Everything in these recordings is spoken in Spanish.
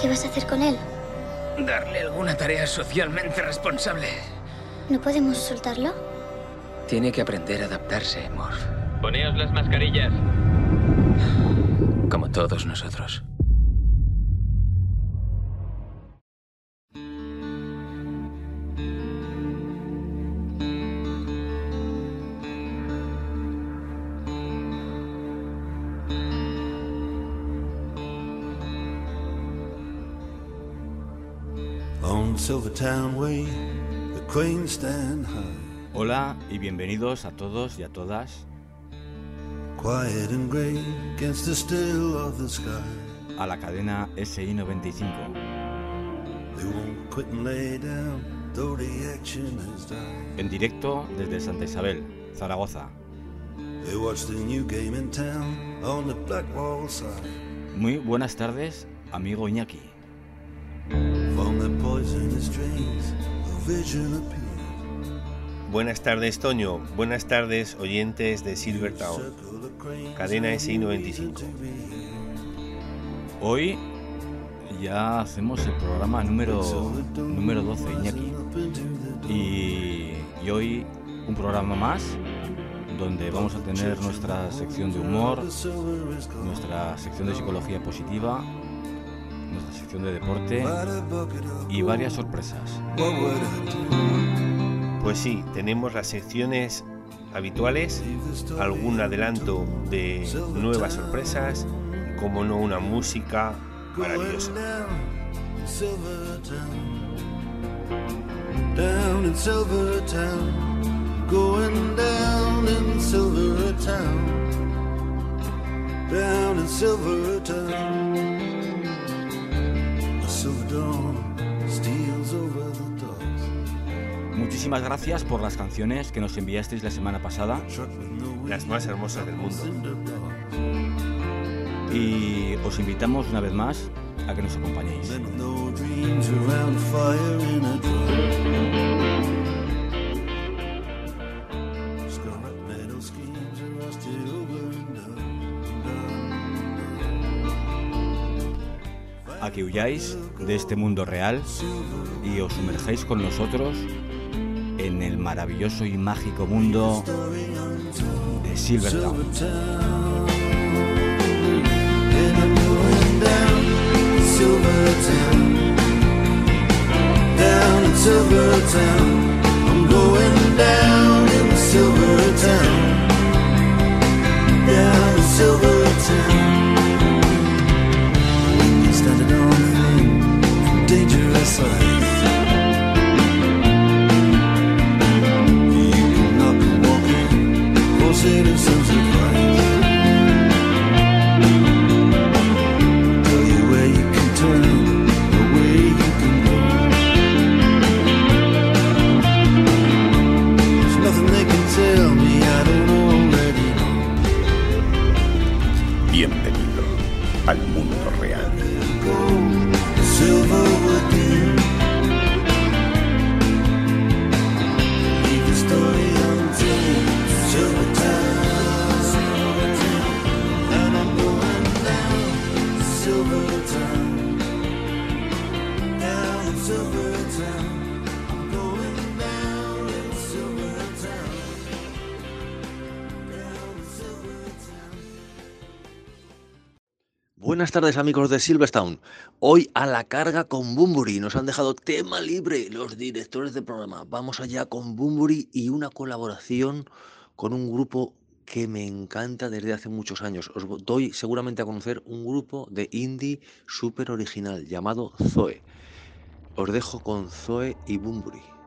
¿Qué vas a hacer con él? Darle alguna tarea socialmente responsable. ¿No podemos soltarlo? Tiene que aprender a adaptarse, Morph. Poneos las mascarillas. Como todos nosotros. Hola y bienvenidos a todos y a todas a la cadena SI95. They won't quit and lay down, though the action has died. En directo desde Santa Isabel, Zaragoza. They watch the new game in town on the Blackwall side. Muy buenas tardes, amigo Iñaki. Buenas tardes, Toño. Buenas tardes, oyentes de Silvertown. Cadena SI95. Hoy ya hacemos el programa número, número 12, Iñaki. Y hoy un programa más donde vamos a tener nuestra sección de humor, nuestra sección de psicología positiva, nuestra sección de deporte y varias sorpresas. Pues sí, tenemos las secciones habituales, algún adelanto de nuevas sorpresas, y como no una música maravillosa. Down in Silvertown. Down in Silvertown. Going down in Silvertown. Down in Silvertown. A silver dawn Muchísimas gracias por las canciones que nos enviasteis la semana pasada Las más hermosas del mundo. y os invitamos una vez más a que nos acompañéis. Que huyáis de este mundo real y os sumerjáis con nosotros en el maravilloso y mágico mundo de Silvertown. Silvertown. Tardes amigos de Silvertown. Hoy a la carga con Bumburi. Nos han dejado tema libre los directores del programa. Vamos allá con Bumburi y una colaboración con un grupo que me encanta desde hace muchos años. Os doy seguramente a conocer un grupo de indie súper original llamado Zoe. Os dejo con Zoe y Bumburi.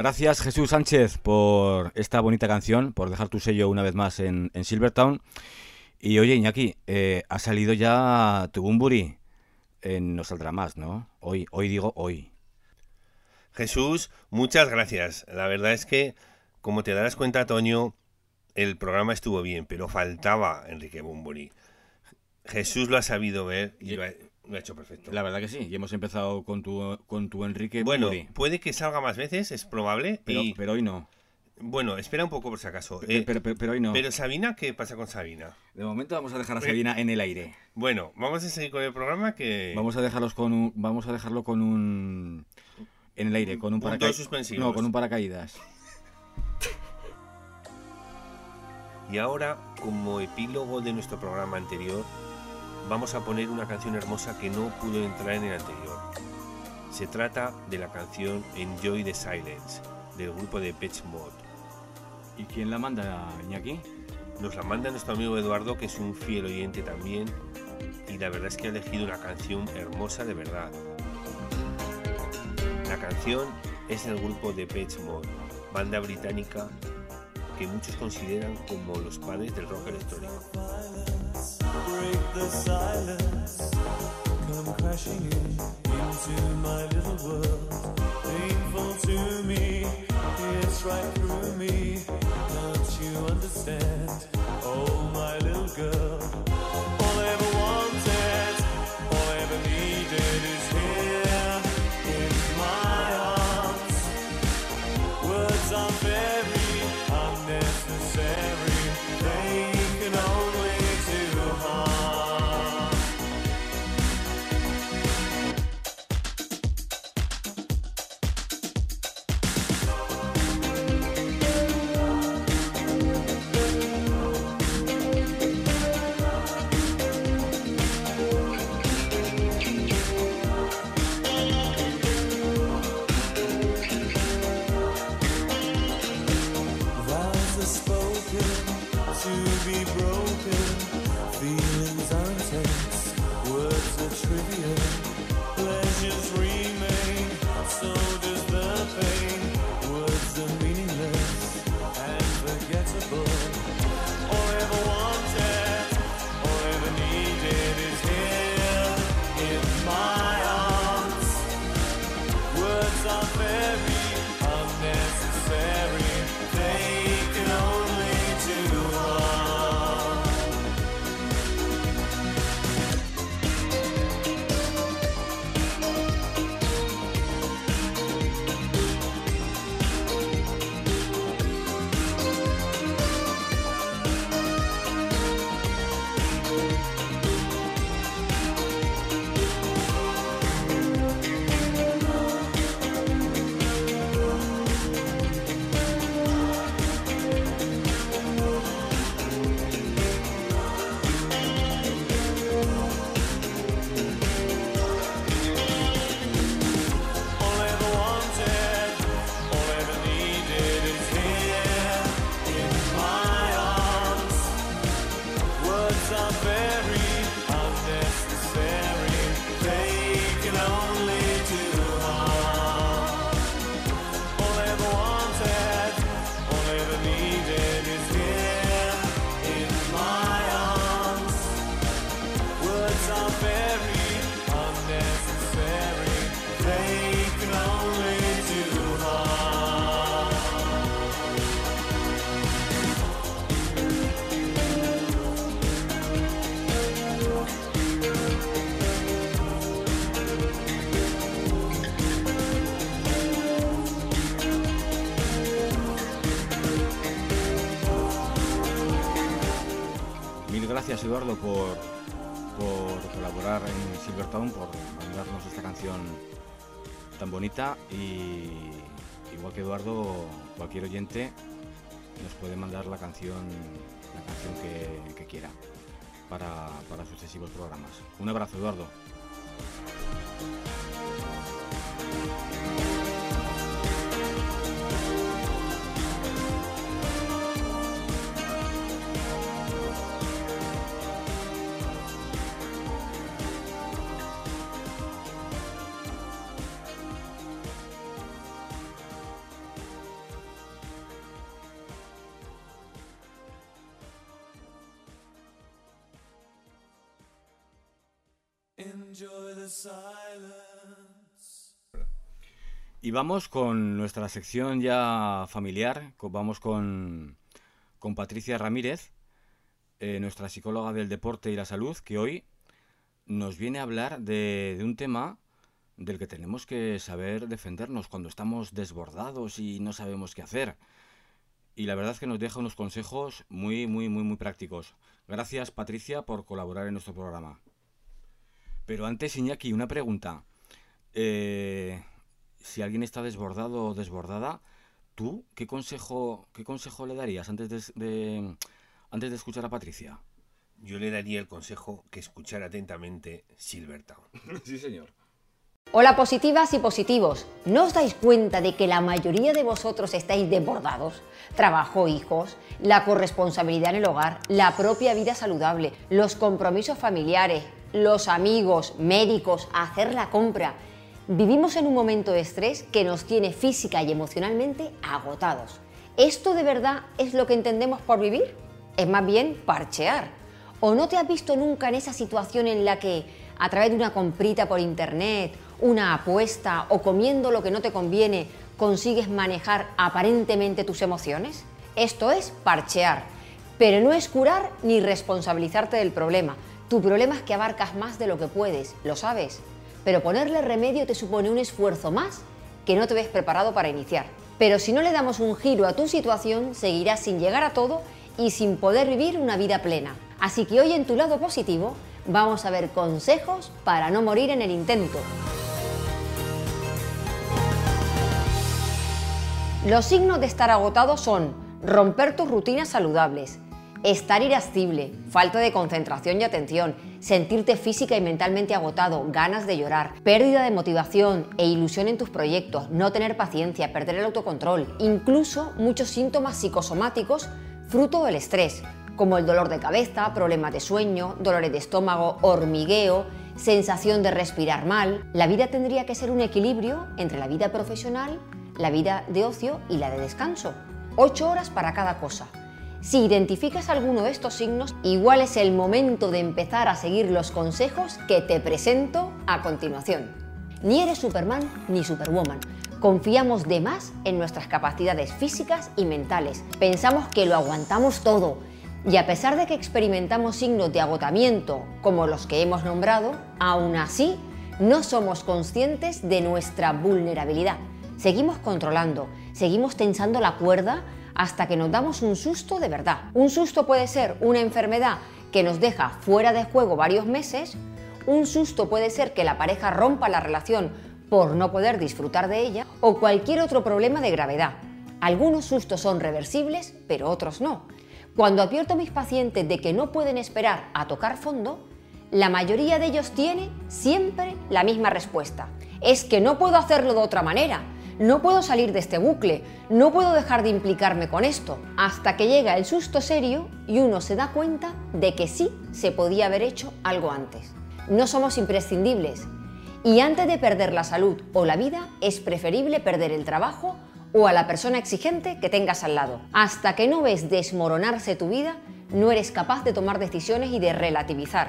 Gracias Jesús Sánchez por esta bonita canción, por dejar tu sello una vez más en, en Silvertown. Y oye, Iñaki, eh, ha salido ya tu Bumburi. Eh, no saldrá más, ¿no? Hoy, hoy digo hoy. Jesús, muchas gracias. La verdad es que, como te darás cuenta, Toño, el programa estuvo bien, pero faltaba Enrique Bumburi. Jesús lo ha sabido ver y lo ha, lo ha hecho perfecto. La verdad que sí, y hemos empezado con tu, con tu Enrique Bueno, puede que salga más veces, es probable. Pero, y- pero hoy no. Bueno, espera un poco por si acaso. Pero, Eh, pero, pero- pero hoy no. pero Sabina, ¿qué pasa con Sabina? De momento vamos a dejar a Eh, Sabina en el aire. Bueno, vamos a seguir con el programa que... Vamos a dejarlos con un, vamos a dejarlo con un en el aire, con un Puntos paracaídas. No, con un paracaídas. Y ahora, como epílogo de nuestro programa anterior, vamos a poner una canción hermosa que no pudo entrar en el anterior. Se trata de la canción Enjoy the Silence, del grupo de Pitch Mode. ¿Y quién la manda, Iñaki? Nos la manda nuestro amigo Eduardo, que es un fiel oyente también, y la verdad es que ha elegido una canción hermosa de verdad. La canción es del grupo de Pitch Mode, banda británica que muchos consideran como los padres del rock electrónico. Right through me. Don't you understand? Oh, my little girl. Eduardo por, por colaborar en Silvertown, por mandarnos esta canción tan bonita y igual que Eduardo, cualquier oyente nos puede mandar la canción, la canción que, que quiera para, para sucesivos programas. Un abrazo Eduardo. Y vamos con nuestra sección ya familiar, vamos con, con Patricia Ramírez, eh, nuestra psicóloga del deporte y la salud, que hoy nos viene a hablar de, de un tema del que tenemos que saber defendernos cuando estamos desbordados y no sabemos qué hacer. Y la verdad es que nos deja unos consejos muy, muy, muy, muy prácticos. Gracias, Patricia, por colaborar en nuestro programa. Pero antes, Iñaki, una pregunta. Eh, si alguien está desbordado o desbordada, ¿tú qué consejo, qué consejo le darías antes de, de- antes de escuchar a Patricia? Yo le daría el consejo que escuchara atentamente Silvertown. Sí, señor. Hola positivas y positivos. ¿No os dais cuenta de que la mayoría de vosotros estáis desbordados? Trabajo, hijos, la corresponsabilidad en el hogar, la propia vida saludable, los compromisos familiares, los amigos, médicos, hacer la compra. Vivimos en un momento de estrés que nos tiene física y emocionalmente agotados. ¿Esto de verdad es lo que entendemos por vivir? Es más bien parchear. ¿O no te has visto nunca en esa situación en la que, a través de una comprita por internet, una apuesta o comiendo lo que no te conviene, consigues manejar aparentemente tus emociones? Esto es parchear. Pero no es curar ni responsabilizarte del problema. Tu problema es que abarcas más de lo que puedes, lo sabes. Pero ponerle remedio te supone un esfuerzo más que no te ves preparado para iniciar. Pero si no le damos un giro a tu situación, seguirás sin llegar a todo y sin poder vivir una vida plena. Así que hoy en tu lado positivo vamos a ver consejos para no morir en el intento. Los signos de estar agotado son romper tus rutinas saludables, estar irascible, falta de concentración y atención, sentirte física y mentalmente agotado, ganas de llorar, pérdida de motivación e ilusión en tus proyectos, no tener paciencia, perder el autocontrol, incluso muchos síntomas psicosomáticos fruto del estrés, como el dolor de cabeza, problemas de sueño, dolores de estómago, hormigueo, sensación de respirar mal. La vida tendría que ser un equilibrio entre la vida profesional, la vida de ocio y la de descanso. Ocho horas para cada cosa. Si identificas alguno de estos signos, igual es el momento de empezar a seguir los consejos que te presento a continuación. Ni eres Superman ni Superwoman. Confiamos de más en nuestras capacidades físicas y mentales. Pensamos que lo aguantamos todo. Y a pesar de que experimentamos signos de agotamiento como los que hemos nombrado, aún así no somos conscientes de nuestra vulnerabilidad. Seguimos controlando, seguimos tensando la cuerda hasta que nos damos un susto de verdad. Un susto puede ser una enfermedad que nos deja fuera de juego varios meses, un susto puede ser que la pareja rompa la relación por no poder disfrutar de ella o cualquier otro problema de gravedad. Algunos sustos son reversibles, pero otros no. Cuando advierto a mis pacientes de que no pueden esperar a tocar fondo, la mayoría de ellos tiene siempre la misma respuesta. Es que no puedo hacerlo de otra manera. No puedo salir de este bucle, no puedo dejar de implicarme con esto, hasta que llega el susto serio y uno se da cuenta de que sí se podía haber hecho algo antes. No somos imprescindibles y antes de perder la salud o la vida es preferible perder el trabajo o a la persona exigente que tengas al lado. Hasta que no ves desmoronarse tu vida, no eres capaz de tomar decisiones y de relativizar.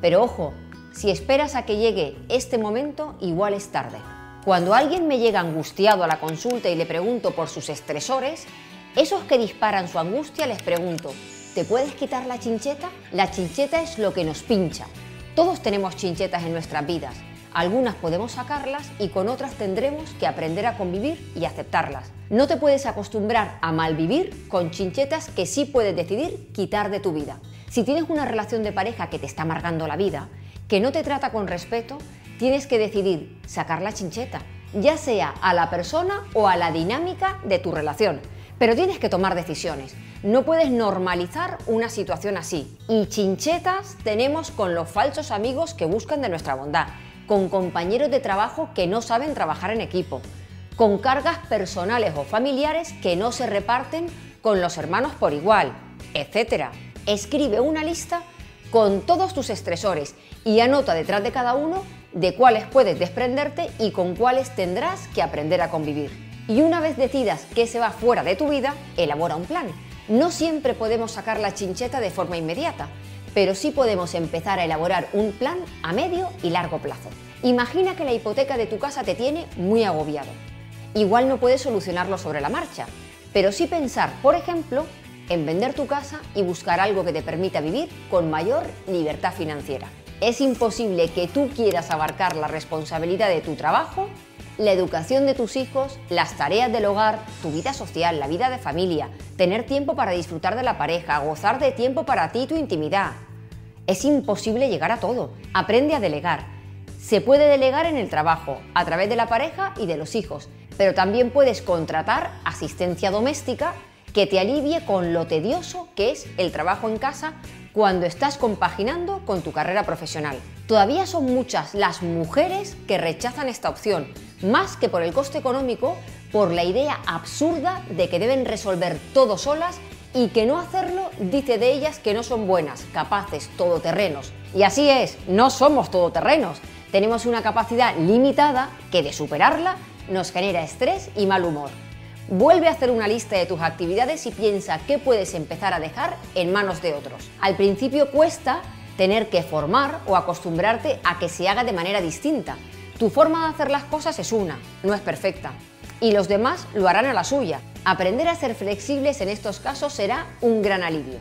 Pero ojo, si esperas a que llegue este momento, igual es tarde. Cuando alguien me llega angustiado a la consulta y le pregunto por sus estresores, esos que disparan su angustia les pregunto, ¿te puedes quitar la chincheta? La chincheta es lo que nos pincha. Todos tenemos chinchetas en nuestras vidas. Algunas podemos sacarlas y con otras tendremos que aprender a convivir y aceptarlas. No te puedes acostumbrar a malvivir con chinchetas que sí puedes decidir quitar de tu vida. Si tienes una relación de pareja que te está amargando la vida, que no te trata con respeto, tienes que decidir sacar la chincheta, ya sea a la persona o a la dinámica de tu relación. Pero tienes que tomar decisiones. No puedes normalizar una situación así. Y chinchetas tenemos con los falsos amigos que buscan de nuestra bondad, con compañeros de trabajo que no saben trabajar en equipo, con cargas personales o familiares que no se reparten con los hermanos por igual, etc. Escribe una lista con todos tus estresores y anota detrás de cada uno de cuáles puedes desprenderte y con cuáles tendrás que aprender a convivir. Y una vez decidas que se va fuera de tu vida, elabora un plan. No siempre podemos sacar la chincheta de forma inmediata, pero sí podemos empezar a elaborar un plan a medio y largo plazo. Imagina que la hipoteca de tu casa te tiene muy agobiado. Igual no puedes solucionarlo sobre la marcha, pero sí pensar, por ejemplo, en vender tu casa y buscar algo que te permita vivir con mayor libertad financiera. Es imposible que tú quieras abarcar la responsabilidad de tu trabajo, la educación de tus hijos, las tareas del hogar, tu vida social, la vida de familia, tener tiempo para disfrutar de la pareja, gozar de tiempo para ti y tu intimidad. Es imposible llegar a todo. Aprende a delegar. Se puede delegar en el trabajo, a través de la pareja y de los hijos, pero también puedes contratar asistencia doméstica que te alivie con lo tedioso que es el trabajo en casa cuando estás compaginando con tu carrera profesional. Todavía son muchas las mujeres que rechazan esta opción, más que por el coste económico, por la idea absurda de que deben resolver todo solas y que no hacerlo dice de ellas que no son buenas, capaces, todoterrenos. Y así es, no somos todoterrenos. Tenemos una capacidad limitada que de superarla nos genera estrés y mal humor. Vuelve a hacer una lista de tus actividades y piensa qué puedes empezar a dejar en manos de otros. Al principio cuesta tener que formar o acostumbrarte a que se haga de manera distinta. Tu forma de hacer las cosas es una, no es perfecta. Y los demás lo harán a la suya. Aprender a ser flexibles en estos casos será un gran alivio.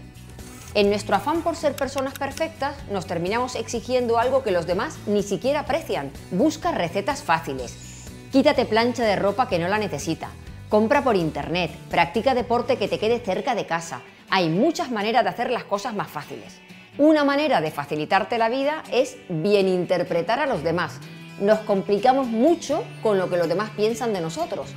En nuestro afán por ser personas perfectas, nos terminamos exigiendo algo que los demás ni siquiera aprecian. Busca recetas fáciles, Quítate plancha de ropa que no la necesita. Compra por internet. Practica deporte que te quede cerca de casa. Hay muchas maneras de hacer las cosas más fáciles. Una manera de facilitarte la vida es bien interpretar a los demás. Nos complicamos mucho con lo que los demás piensan de nosotros,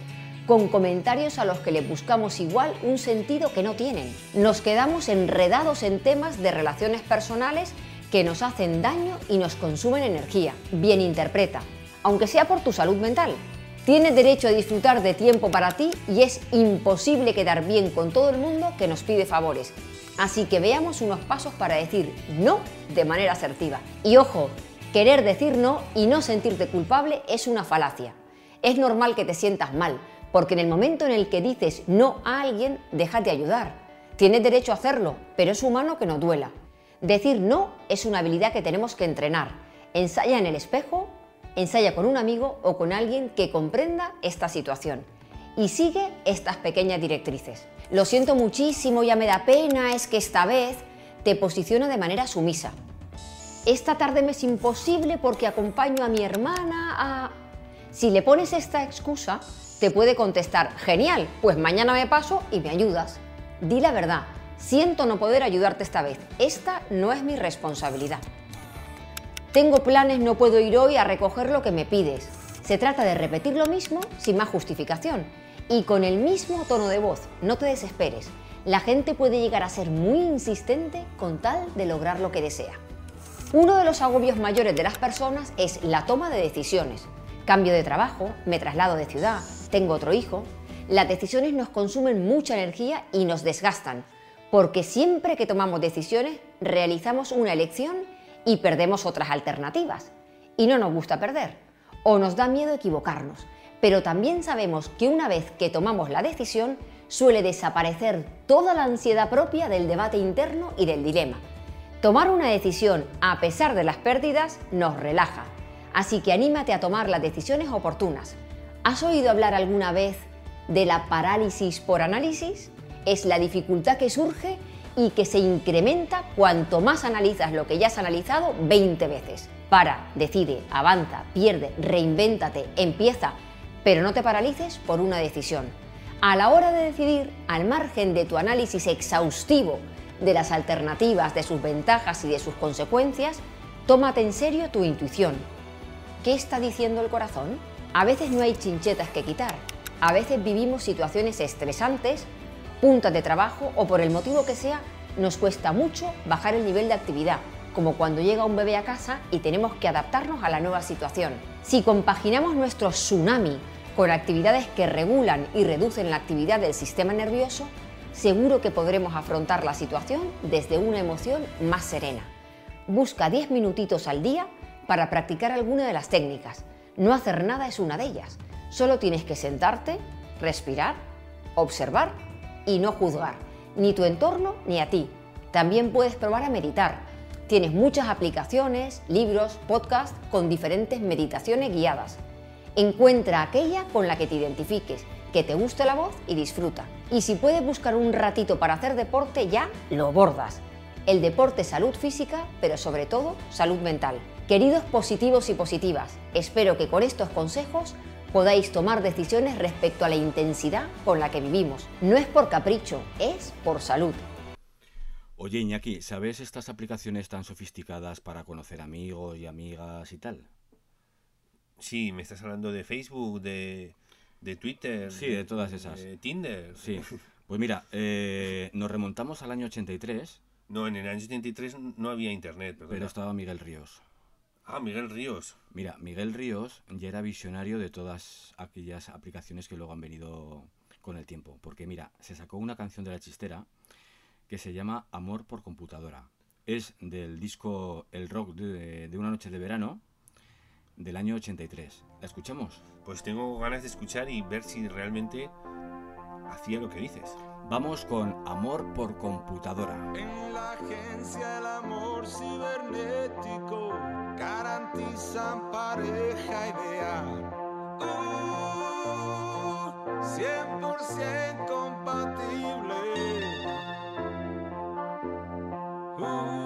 con comentarios a los que le buscamos igual un sentido que no tienen. Nos quedamos enredados en temas de relaciones personales que nos hacen daño y nos consumen energía. Bien interpreta aunque sea por tu salud mental. Tienes derecho a disfrutar de tiempo para ti y es imposible quedar bien con todo el mundo que nos pide favores. Así que veamos unos pasos para decir no de manera asertiva. Y ojo, querer decir no y no sentirte culpable es una falacia. Es normal que te sientas mal, porque en el momento en el que dices no a alguien, déjate ayudar. Tienes derecho a hacerlo, pero es humano que no duela. Decir no es una habilidad que tenemos que entrenar. Ensaya en el espejo Ensaya con un amigo o con alguien que comprenda esta situación y sigue estas pequeñas directrices. Lo siento muchísimo, ya me da pena, es que esta vez te posiciona de manera sumisa. Esta tarde me es imposible porque acompaño a mi hermana a... Si le pones esta excusa, te puede contestar, genial, pues mañana me paso y me ayudas. Di la verdad, siento no poder ayudarte esta vez, esta no es mi responsabilidad. Tengo planes, no puedo ir hoy a recoger lo que me pides. Se trata de repetir lo mismo sin más justificación y con el mismo tono de voz. No te desesperes. La gente puede llegar a ser muy insistente con tal de lograr lo que desea. Uno de los agobios mayores de las personas es la toma de decisiones. Cambio de trabajo, me traslado de ciudad, tengo otro hijo. Las decisiones nos consumen mucha energía y nos desgastan, porque siempre que tomamos decisiones realizamos una elección y perdemos otras alternativas. Y no nos gusta perder, o nos da miedo equivocarnos, pero también sabemos que una vez que tomamos la decisión, suele desaparecer toda la ansiedad propia del debate interno y del dilema. Tomar una decisión a pesar de las pérdidas nos relaja, así que anímate a tomar las decisiones oportunas. ¿Has oído hablar alguna vez de la parálisis por análisis? Es la dificultad que surge y que se incrementa cuanto más analizas lo que ya has analizado 20 veces. Para, decide, avanza, pierde, reinvéntate, empieza, pero no te paralices por una decisión. A la hora de decidir, al margen de tu análisis exhaustivo de las alternativas, de sus ventajas y de sus consecuencias, tómate en serio tu intuición. ¿Qué está diciendo el corazón? A veces no hay chinchetas que quitar. A veces vivimos situaciones estresantes puntas de trabajo o por el motivo que sea, nos cuesta mucho bajar el nivel de actividad, como cuando llega un bebé a casa y tenemos que adaptarnos a la nueva situación. Si compaginamos nuestro tsunami con actividades que regulan y reducen la actividad del sistema nervioso, seguro que podremos afrontar la situación desde una emoción más serena. Busca 10 minutitos al día para practicar alguna de las técnicas. No hacer nada es una de ellas. Solo tienes que sentarte, respirar, observar y no juzgar, ni tu entorno ni a ti. También puedes probar a meditar. Tienes muchas aplicaciones, libros, podcasts con diferentes meditaciones guiadas. Encuentra aquella con la que te identifiques, que te guste la voz y disfruta. Y si puedes buscar un ratito para hacer deporte, ya lo bordas. El deporte es salud física, pero sobre todo salud mental. Queridos positivos y positivas, espero que con estos consejos podáis tomar decisiones respecto a la intensidad con la que vivimos. No es por capricho, es por salud. Oye, Iñaki, ¿sabes estas aplicaciones tan sofisticadas para conocer amigos y amigas y tal? Sí, me estás hablando de Facebook, de, de Twitter. Sí, de todas esas. De Tinder. Sí. Pues mira, eh, nos remontamos al año 83. No, en el año 83 no había internet, perdona. Pero estaba Miguel Ríos. Ah, Miguel Ríos. Mira, Miguel Ríos ya era visionario de todas aquellas aplicaciones que luego han venido con el tiempo. Porque mira, se sacó una canción de la chistera que se llama Amor por computadora. Es del disco El Rock de, de una noche de verano del año 83. ¿La escuchamos? Pues tengo ganas de escuchar y ver si realmente hacía lo que dices. Vamos con Amor por computadora. En la agencia el amor cibernético garantizan pareja ideal. Uh, 100% compatible. Uh,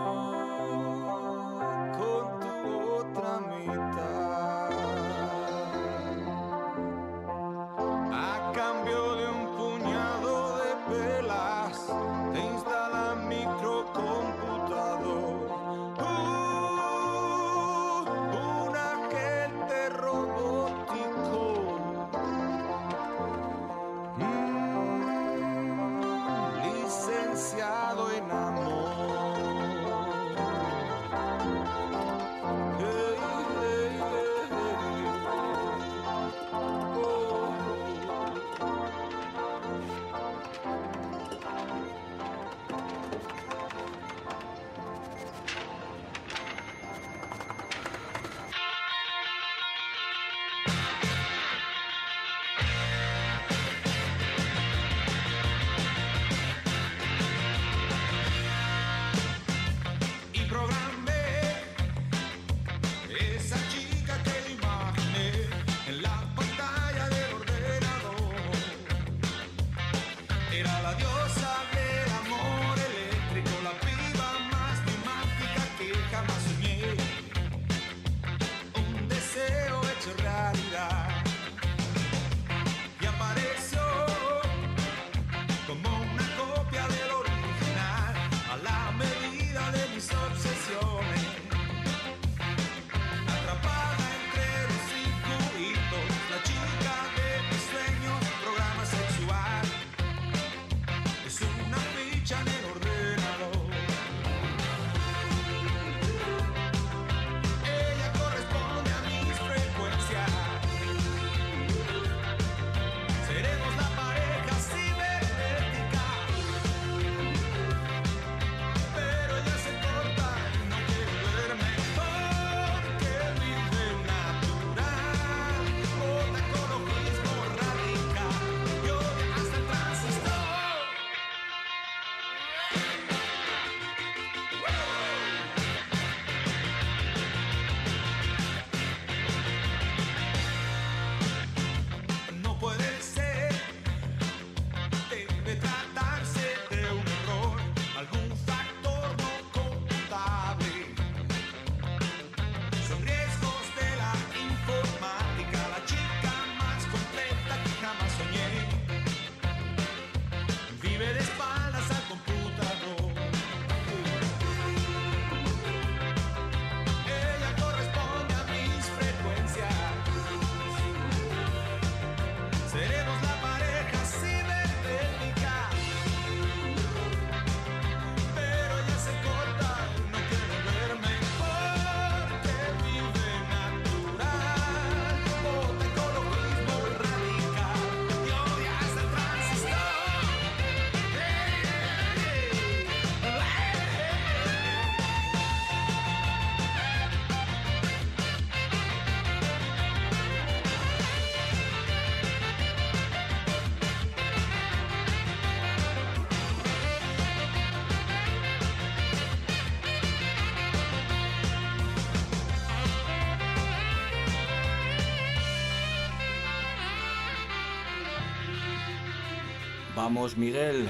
Vamos, Miguel.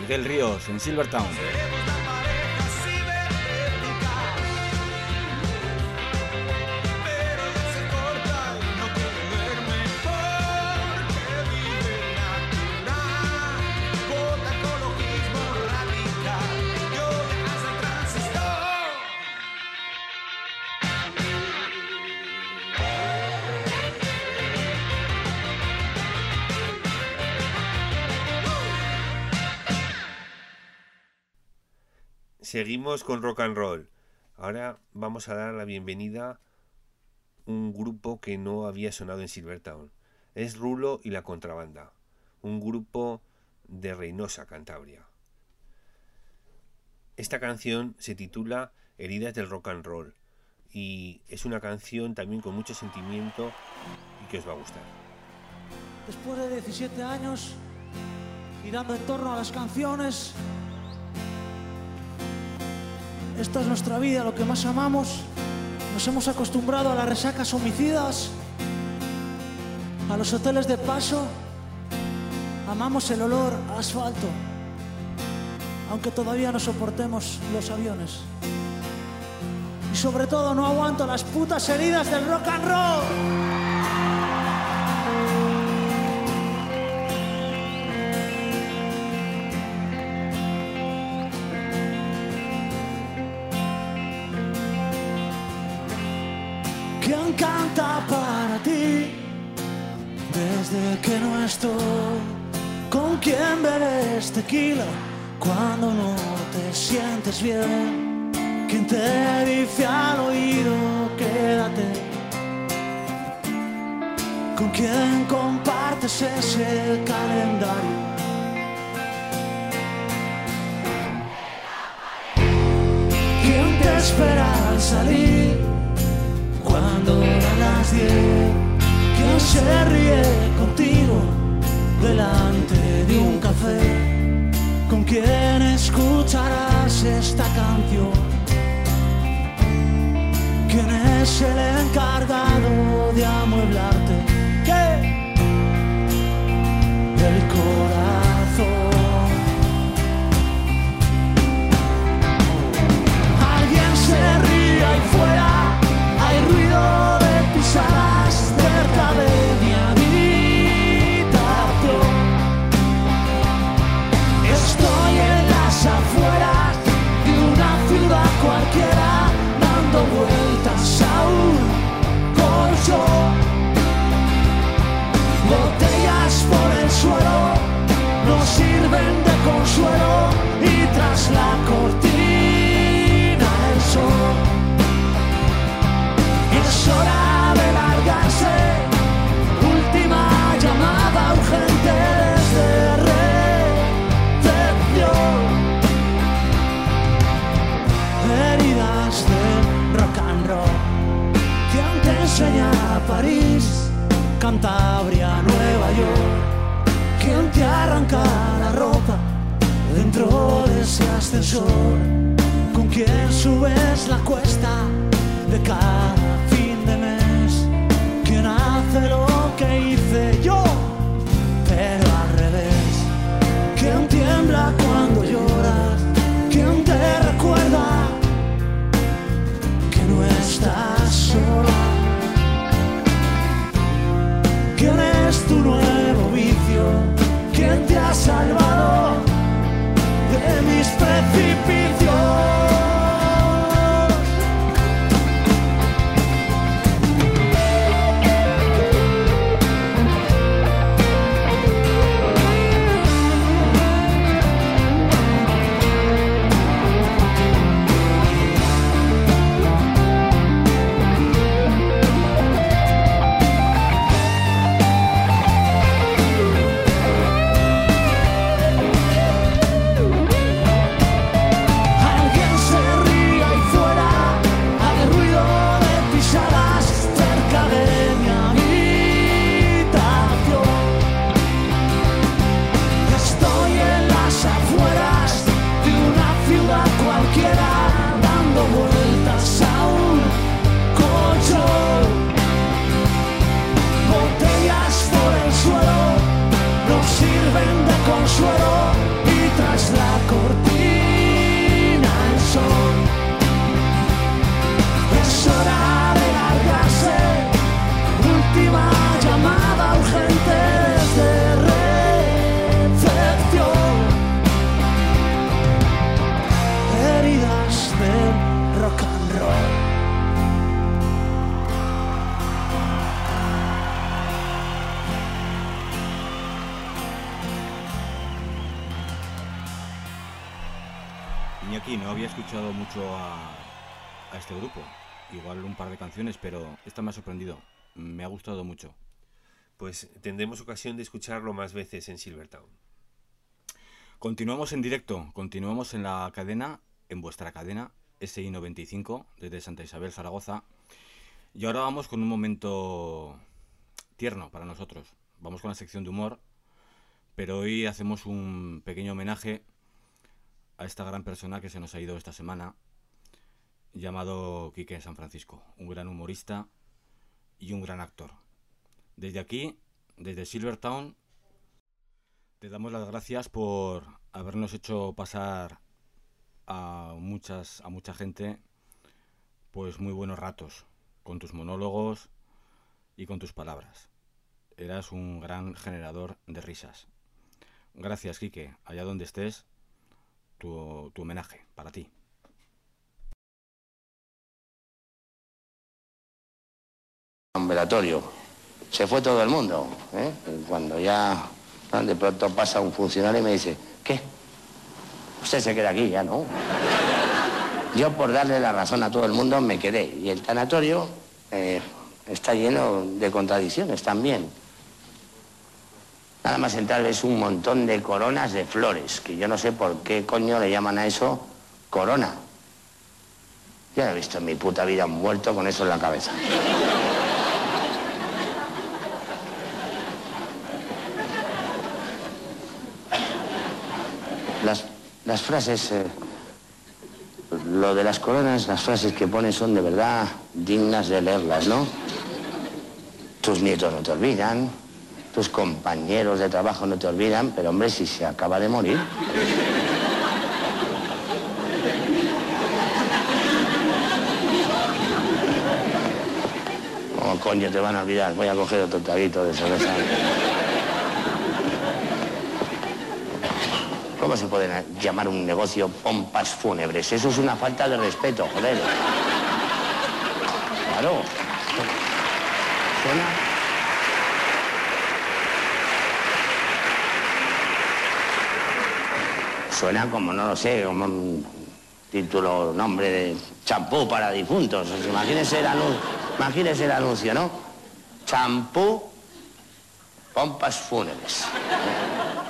Miguel Ríos, en Silvertown. Seguimos con rock and roll. Ahora vamos a dar la bienvenida a un grupo que no había sonado en Silvertown. Es Rulo y la Contrabanda, un grupo de Reynosa, Cantabria. Esta canción se titula Heridas del Rock and Roll y es una canción también con mucho sentimiento y que os va a gustar. Después de 17 años, girando en torno a las canciones, esta es nuestra vida, lo que más amamos. Nos hemos acostumbrado a las resacas homicidas, a los hoteles de paso. Amamos el olor a asfalto, aunque todavía no soportemos los aviones. Y sobre todo no aguanto las putas heridas del rock and roll. que no estoy con quien bebes tequila cuando no te sientes bien. Quien te dice al oído, quédate. Con quien compartes ese calendario. ¿Quién te espera al salir cuando dan las 10? niño se ríe contigo delante de un café. ¿Con quién escucharás esta canción? ¿Quién es el encargado de amueblarte? ¿Qué? El corazón. Alguien se ríe la cortina el sol. Es hora de largarse, última llamada urgente desde recepción. Heridas de rock and roll, ¿quién te enseña París, Cantabria, Nueva York? ¿Quién te arranca la ropa ese ascensor? ¿Con quién subes la cuesta? de cada fin de mes. ¿Quién hace lo que hice yo? Pero al revés. ¿Quién tiembla cuando lloras? ¿Quién te recuerda que no estás sola? ¿Quién es tu nuevo de escuchado mucho a, a este grupo. Igual un par de canciones, pero esta me ha sorprendido. Me ha gustado mucho. Pues tendremos ocasión de escucharlo más veces en Silvertown. Continuamos en directo, continuamos en la cadena, en vuestra cadena SI95 desde Santa Isabel, Zaragoza. Y ahora vamos con un momento tierno para nosotros. Vamos con la sección de humor, pero hoy hacemos un pequeño homenaje a esta gran persona que se nos ha ido esta semana, llamado Quique San Francisco, un gran humorista y un gran actor. Desde aquí, desde Silvertown, te damos las gracias por habernos hecho pasar a muchas a mucha gente pues muy buenos ratos con tus monólogos y con tus palabras. Eras un gran generador de risas. Gracias, Quique. Allá donde estés, tu, homenaje para ti. un velatorio. Se fue todo el mundo. ¿eh? Cuando ya de pronto pasa un funcionario y me dice, ¿qué? Usted se queda aquí ya, ¿no? Yo por darle la razón a todo el mundo me quedé. Y el tanatorio eh, está lleno de contradicciones también. Nada más entrar ves un montón de coronas de flores, que yo no sé por qué coño le llaman a eso corona. No he visto en mi puta vida un muerto con eso en la cabeza. Las, las frases, eh, lo de las coronas, las frases que ponen son de verdad dignas de leerlas, ¿no? Tus nietos no te olvidan, tus compañeros de trabajo no te olvidan, pero hombre, si se acaba de morir. ¿Cómo coño te van a olvidar? Voy a coger otro traguito de cerveza. ¿Cómo se puede llamar un negocio pompas fúnebres? Eso es una falta de respeto, joder. Claro. Suena... Suena como, no lo sé, como un título, nombre de champú para difuntos. Imagínese el, anuncio, ¿no? Champú, pompas fúnebres.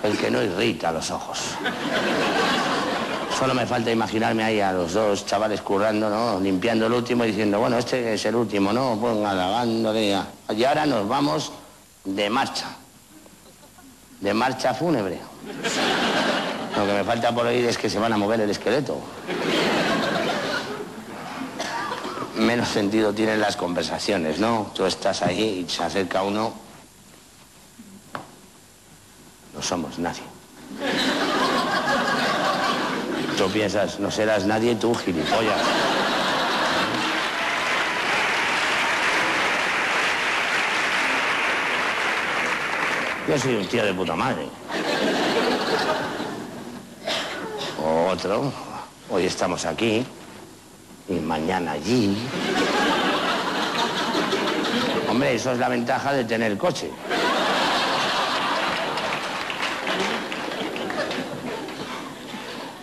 El que no irrita los ojos. Solo me falta imaginarme ahí a los dos chavales currando, ¿no? Limpiando el último y diciendo, bueno, este es el último, ¿no? Ponga lavándole. a- Y ahora nos vamos de marcha. De marcha fúnebre. Lo que me falta por oír es que se van a mover el esqueleto. Menos sentido tienen las conversaciones, ¿no? Tú estás ahí y se acerca uno. No somos nadie. Tú piensas, no serás nadie tú, gilipollas. Yo soy un tío de puta madre. Otro, hoy estamos aquí y mañana allí. Hombre, eso es la ventaja de tener coche.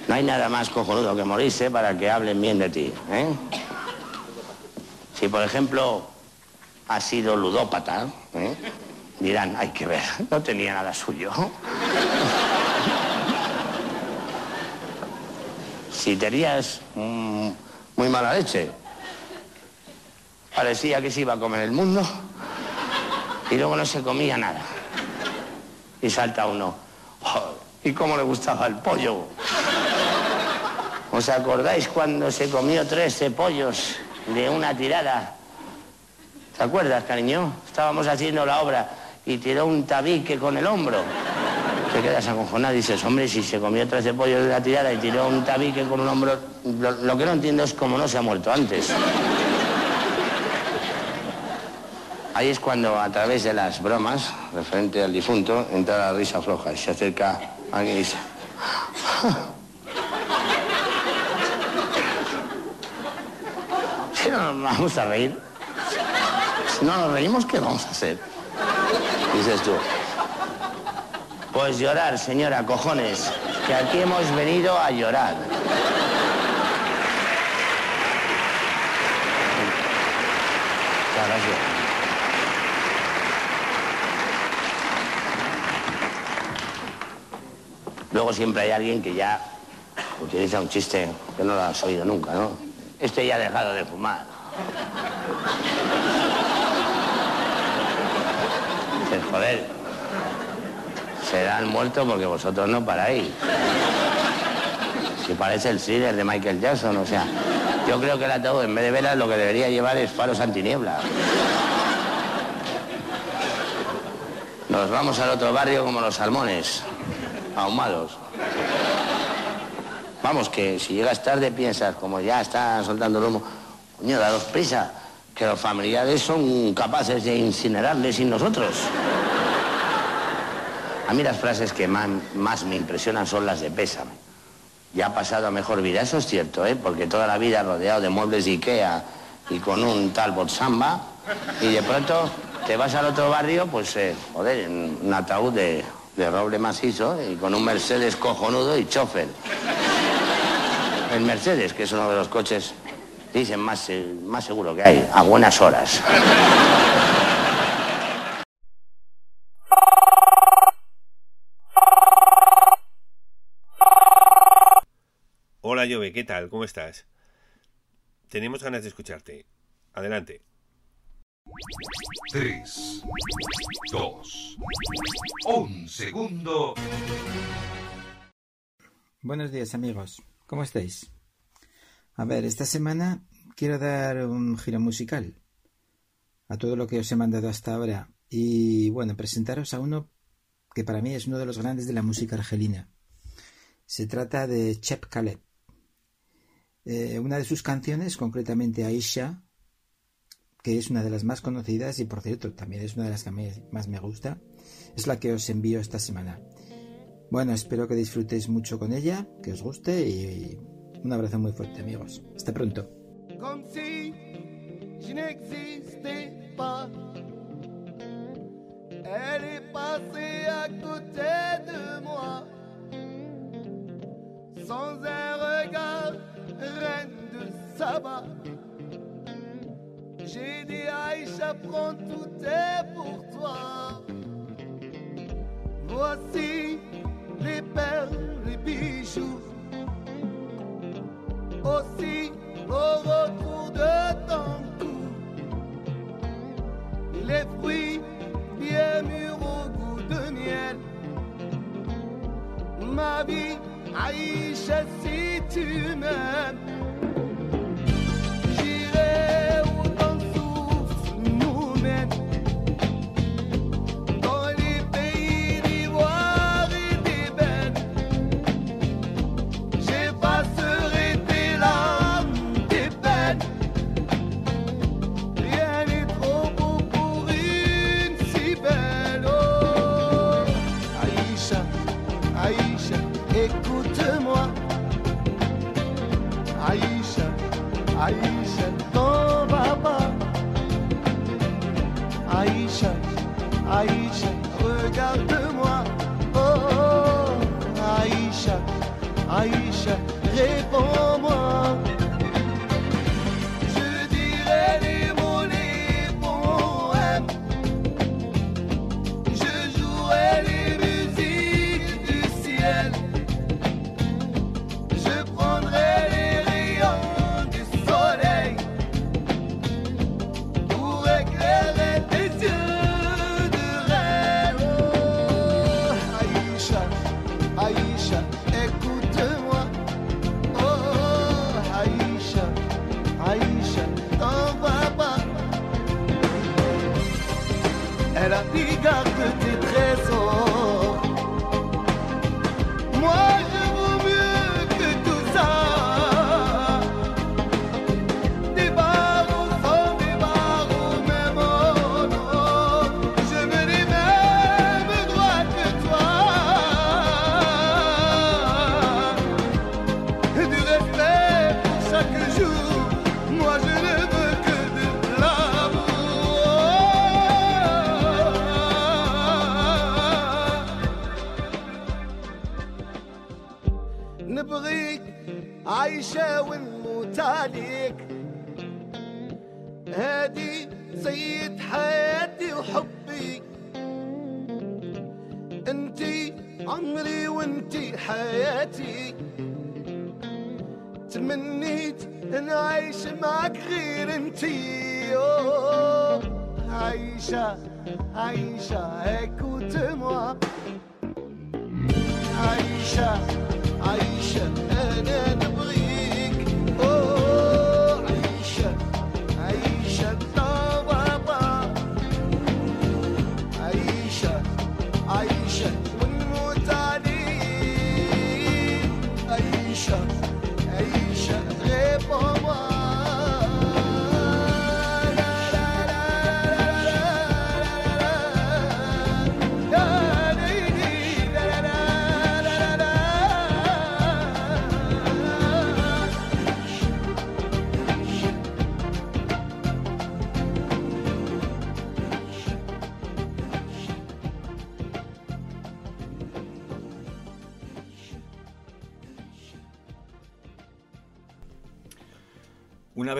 No hay nada más cojonudo que morirse para que hablen bien de ti, ¿eh? Si, por ejemplo, has sido ludópata, ¿eh? dirán, hay que ver, no tenía nada suyo. Si tenías mm, muy mala leche, parecía que se iba a comer el mundo y luego no se comía nada. Y salta uno, "Oh, ¿y cómo le gustaba el pollo? ¿Os acordáis cuando se comió 13 pollos de una tirada? ¿Te acuerdas, cariño? Estábamos haciendo la obra y tiró un tabique con el hombro. Te quedas acojonado y dices, hombre, si se comió 13 pollos de la tirada y tiró un tabique con un hombro... Lo, que no entiendo es cómo no se ha muerto antes. Ahí es cuando, a través de las bromas, referente al difunto, entra la risa floja y se acerca alguien y dice... Si no nos vamos a reír, si no nos reímos, ¿qué vamos a hacer? Dices tú. Pues llorar, señora, cojones, que aquí hemos venido a llorar. Gracias. Luego siempre hay alguien que ya utiliza un chiste que no lo has oído nunca, ¿no? Este ya ha dejado de fumar. Joder, joder, serán muertos porque vosotros no paráis. Si parece el thriller de Michael Jackson, o sea, yo creo que el ataúd en vez de velas lo que debería llevar es faros antiniebla. Nos vamos al otro barrio como los salmones, ahumados. Vamos, que si llegas tarde piensas, como ya está soltando el humo, coño, daros prisa, que los familiares son capaces de incinerarles sin nosotros. A mí las frases que más, me impresionan son las de pésame. Ya ha pasado a mejor vida, eso es cierto, ¿eh? porque toda la vida rodeado de muebles de Ikea y con un tal Botsamba, y de pronto te vas al otro barrio, pues, eh, joder, un ataúd de, roble macizo y con un Mercedes cojonudo y chofer. El Mercedes, que es uno de los coches, dicen, más, eh, más seguro que hay, a buenas horas. ¿Qué tal? ¿Cómo estás? Tenemos ganas de escucharte. Adelante. 3, 2, 1 segundo. Buenos días amigos, ¿cómo estáis? A ver, esta semana quiero dar un giro musical a todo lo que os he mandado hasta ahora y bueno, presentaros a uno que para mí es uno de los grandes de la música argelina. Se trata de Chep Caleb. Eh, una de sus canciones, concretamente Aisha, que es una de las más conocidas y por cierto también es una de las que más me gusta, es la que os envío esta semana. Bueno, espero que disfrutéis mucho con ella, que os guste y un abrazo muy fuerte amigos. Hasta pronto. un reine de Saba. J'ai dit Aïcha, prends tout est pour toi. Voici les perles, les bijoux aussi au retour de ton cou. Les fruits bien mûrs au goût de miel. Ma vie, Aïcha, si tu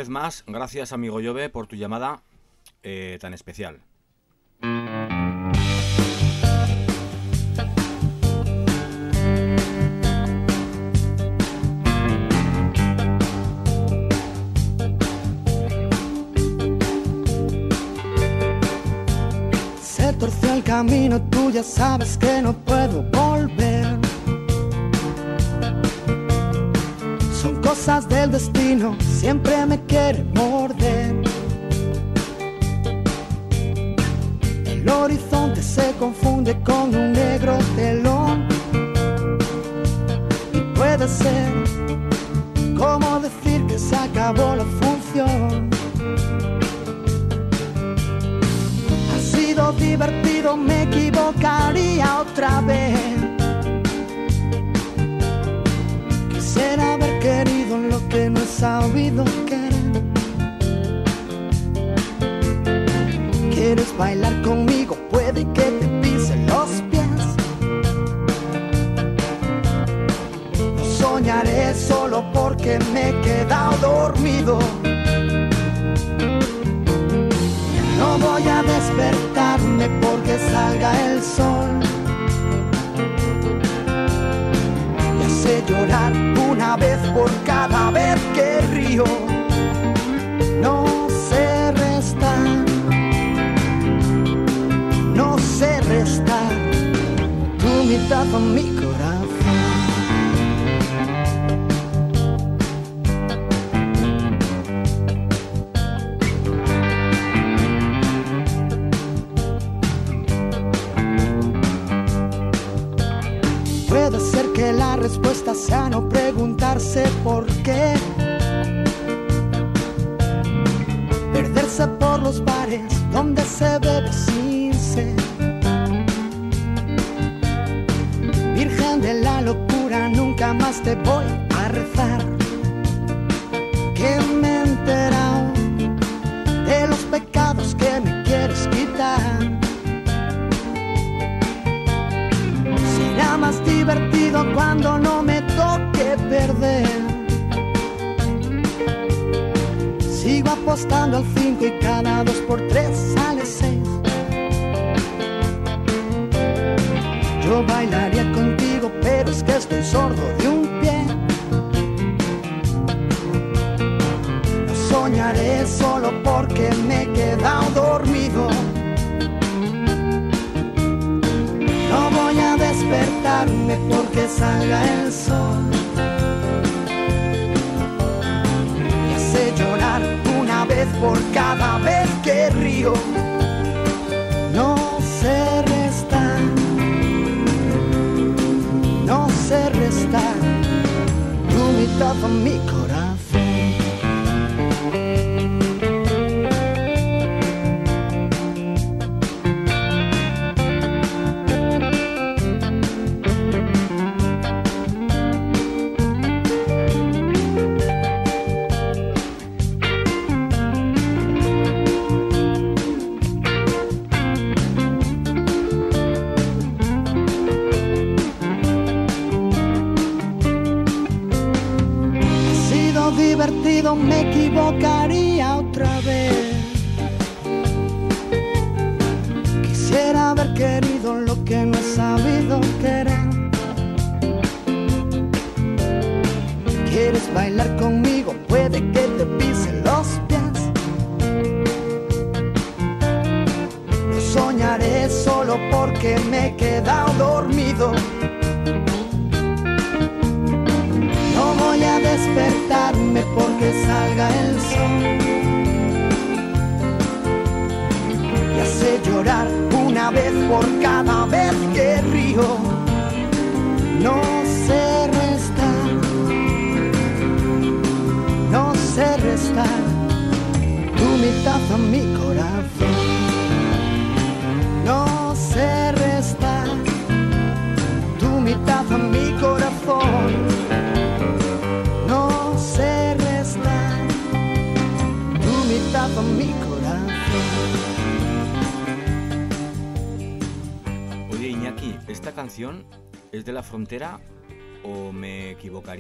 vez más, gracias amigo Llove por tu llamada eh, tan especial. Se torció el camino, tú ya sabes que no puedo cosas del destino, siempre me quiere morder. El horizonte se confunde con un negro telón. Y puede ser como decir que se acabó la función. Ha sido divertido, me equivocaría otra vez. Sabido querer. ¿Quieres bailar conmigo? Puede que te pisen los pies. No soñaré solo porque me he quedado dormido. No voy a despertarme porque salga el sol. Una vez por cada vez que río. No sé restar, no sé restar tu mitad a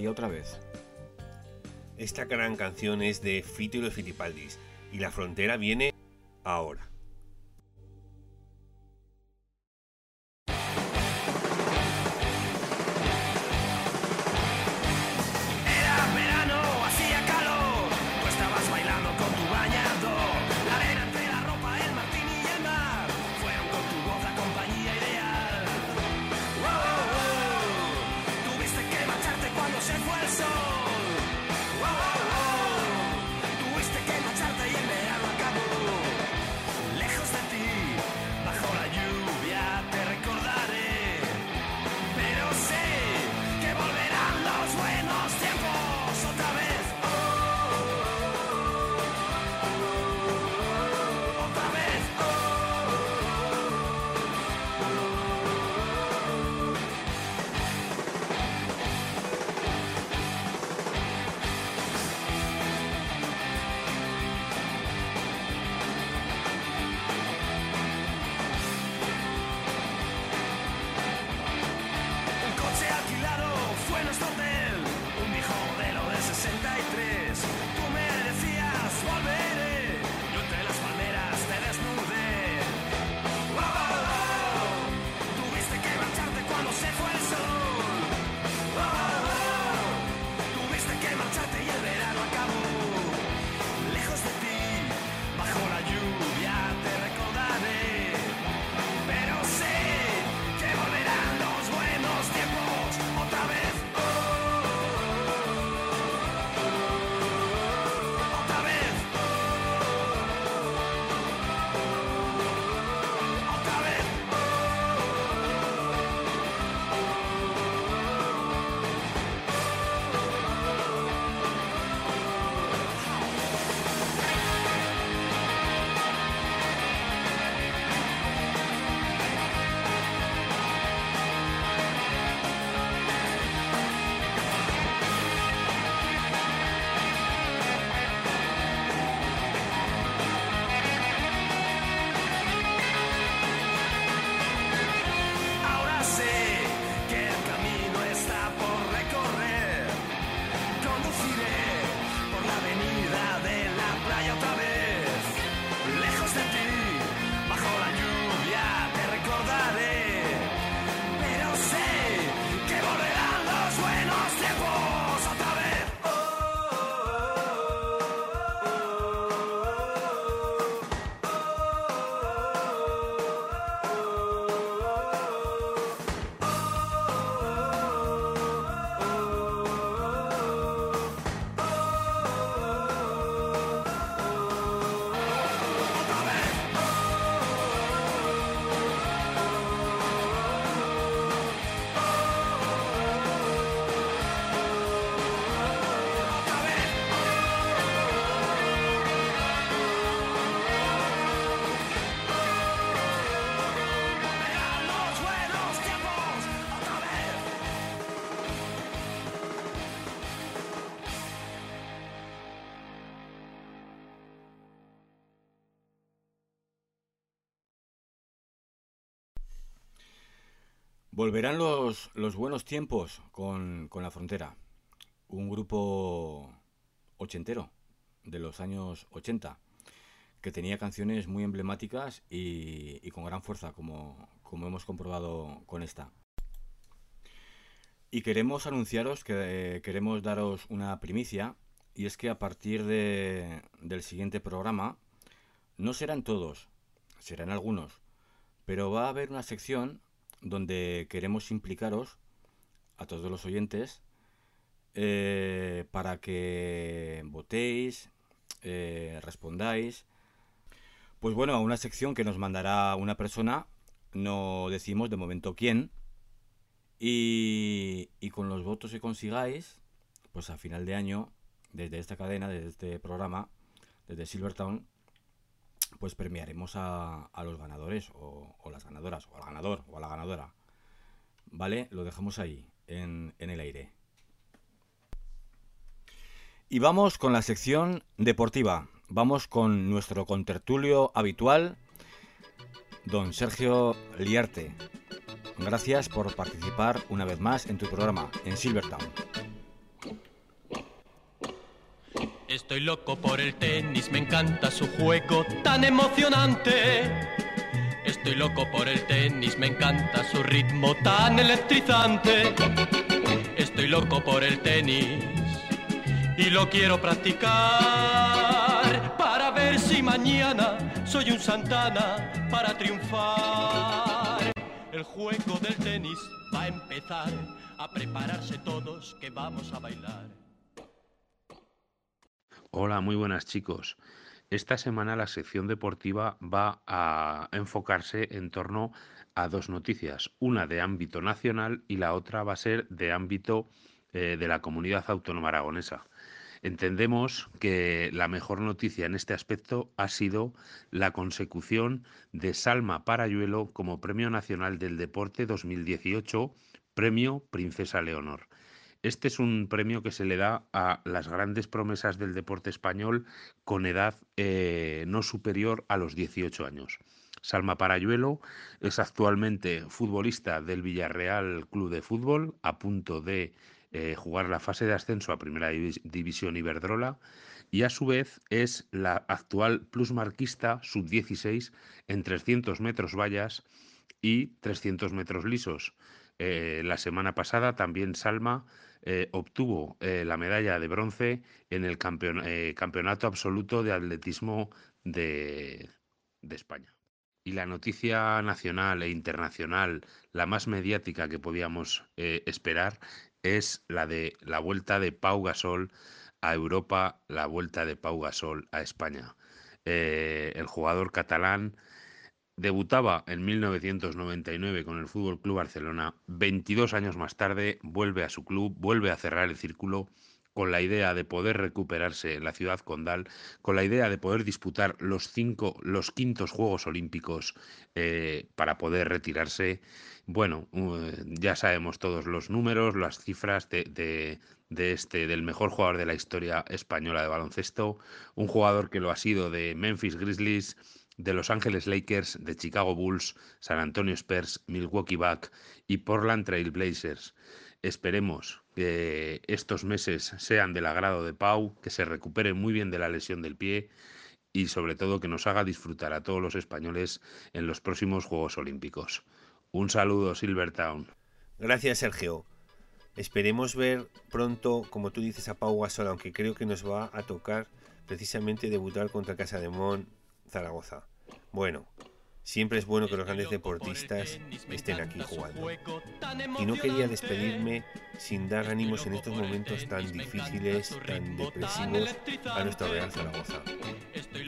otra vez. Esta gran canción es de Fito y los Fitipaldis y la frontera viene ahora. Volverán los, los buenos tiempos con, con, La Frontera, un grupo ochentero de los años 80, que tenía canciones muy emblemáticas y, con gran fuerza, como, como, hemos comprobado con esta. Y queremos anunciaros que eh, queremos daros una primicia, y es que a partir de, del siguiente programa, no serán todos, serán algunos, pero va a haber una sección donde queremos implicaros a todos los oyentes eh, para que votéis, eh, respondáis. Pues bueno, a una sección que nos mandará una persona, no decimos de momento quién, y, y con los votos que consigáis, pues a final de año, desde esta cadena, desde este programa, desde Silvertown, pues premiaremos a, los ganadores o, o las ganadoras, o al ganador o a la ganadora. ¿Vale? Lo dejamos ahí, en, en el aire. Y vamos con la sección deportiva. Vamos con nuestro contertulio habitual, don Sergio Liarte. Gracias por participar una vez más en tu programa, en Silvertown. Estoy loco por el tenis, me encanta su juego tan emocionante. Estoy loco por el tenis, me encanta su ritmo tan electrizante. Estoy loco por el tenis y lo quiero practicar para ver si mañana soy un Santana para triunfar. El juego del tenis va a empezar a prepararse todos que vamos a bailar. Hola, muy buenas chicos. Esta semana la sección deportiva va a enfocarse en torno a dos noticias, una de ámbito nacional y la otra va a ser de ámbito eh, de la comunidad autónoma aragonesa. Entendemos que la mejor noticia en este aspecto ha sido la consecución de Salma Parayuelo como Premio Nacional del Deporte 2018, Premio Princesa Leonor. Este es un premio que se le da a las grandes promesas del deporte español con edad eh, no superior a los 18 años. Salma Parayuelo es actualmente futbolista del Villarreal Club de Fútbol, a punto de eh, jugar la fase de ascenso a Primera Divis- División Iberdrola y a su vez es la actual plusmarquista sub-16 en 300 metros vallas y 300 metros lisos. Eh, la semana pasada también Salma eh, obtuvo eh, la medalla de bronce en el eh, Campeonato Absoluto de Atletismo de, de España. Y la noticia nacional e internacional, la más mediática que podíamos esperar, es la de la vuelta de Pau Gasol a Europa, la vuelta de Pau Gasol a España. El jugador catalán debutaba en 1999 con el Fútbol Club Barcelona. 22 años más tarde vuelve a su club, vuelve a cerrar el círculo con la idea de poder recuperarse en la ciudad condal, con la idea de poder disputar los cinco, los quintos Juegos Olímpicos eh, para poder retirarse. Bueno, uh, ya sabemos todos los números, las cifras de, este, del mejor jugador de la historia española de baloncesto, un jugador que lo ha sido de Memphis Grizzlies, de Los Ángeles Lakers, de Chicago Bulls, San Antonio Spurs, Milwaukee Bucks y Portland Trail Blazers. Esperemos que estos meses sean del agrado de Pau, que se recupere muy bien de la lesión del pie y sobre todo que nos haga disfrutar a todos los españoles en los próximos Juegos Olímpicos. Un saludo, Silvertown. Gracias, Sergio. Esperemos ver pronto, como tú dices, a Pau Gasol, aunque creo que nos va a tocar precisamente debutar contra Casa de Mon Zaragoza. Bueno, siempre es bueno que los grandes deportistas estén aquí jugando. Y no quería despedirme sin dar ánimos en estos momentos tan difíciles, tan depresivos a nuestro Real Zaragoza.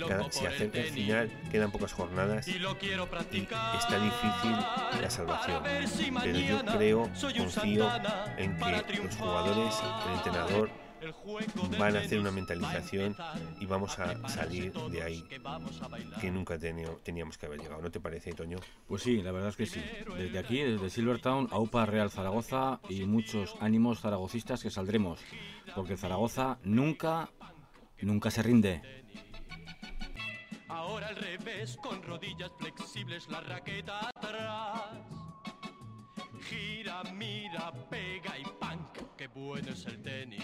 Cada- se acerca el final, quedan pocas jornadas y está difícil la salvación. Pero yo creo, confío en que los jugadores, el entrenador, van a hacer una mentalización y vamos a salir de ahí que nunca tenio- teníamos que haber llegado. ¿No te parece, Toño? Pues sí, la verdad es que sí. Desde aquí, desde Silvertown, a UPA Real Zaragoza y muchos ánimos zaragocistas que saldremos. Porque Zaragoza nunca, nunca se rinde. Ahora al revés, con rodillas flexibles, la raqueta atrás. Gira, mira, pega y punk, qué bueno es el tenis.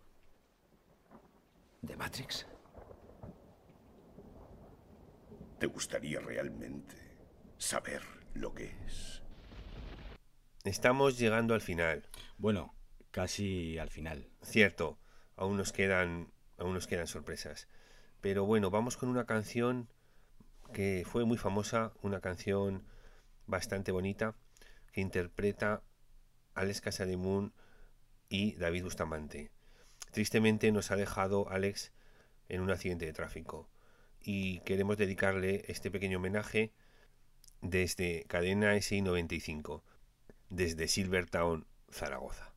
¿De Matrix? ¿Te gustaría realmente saber lo que es? Estamos llegando al final. Bueno, casi al final. Cierto, aún nos quedan, aún nos quedan sorpresas. Pero bueno, vamos con una canción que fue muy famosa, una canción bastante bonita que interpreta Alex Casademun y David Bustamante. Tristemente nos ha dejado Alex en un accidente de tráfico y queremos dedicarle este pequeño homenaje desde Cadena SI 95, desde Silvertown, Zaragoza.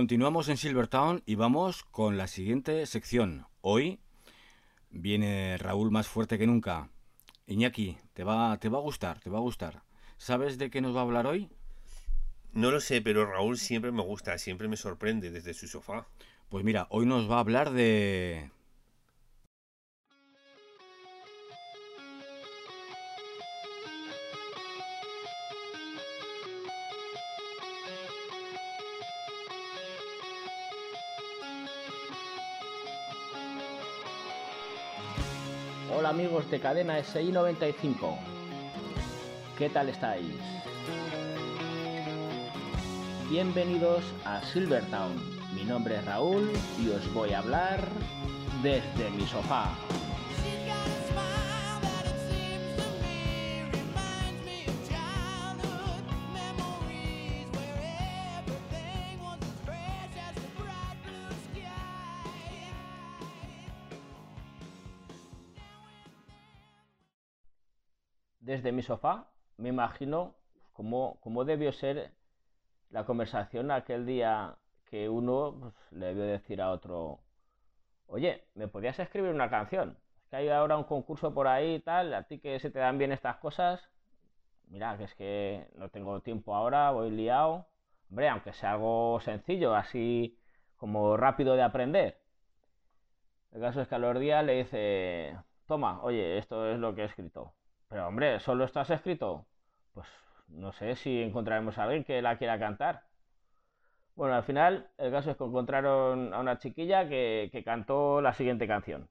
Continuamos en Silvertown y vamos con la siguiente sección. Hoy viene Raúl más fuerte que nunca. Iñaki, te va, te va a gustar, te va a gustar. ¿Sabes de qué nos va a hablar hoy? No lo sé, pero Raúl siempre me gusta, siempre me sorprende desde su sofá. Pues mira, hoy nos va a hablar de... Hola amigos de cadena SI 95. ¿Qué tal estáis? Bienvenidos a Silvertown. Mi nombre es Raúl y os voy a hablar desde mi sofá. Desde mi sofá me imagino cómo, cómo debió ser la conversación aquel día que uno pues, le debió decir a otro, oye, ¿me podías escribir una canción? Es que hay ahora un concurso por ahí y tal, a ti que se te dan bien estas cosas, mira, que es que no tengo tiempo ahora, voy liado. Hombre, aunque sea algo sencillo, así como rápido de aprender. El caso es que a los días le dice, toma, oye, esto es lo que he escrito. Pero hombre, ¿solo estás escrito? Pues no sé si encontraremos a alguien que la quiera cantar. Bueno, al final, el caso es que encontraron a una chiquilla que, que cantó la siguiente canción.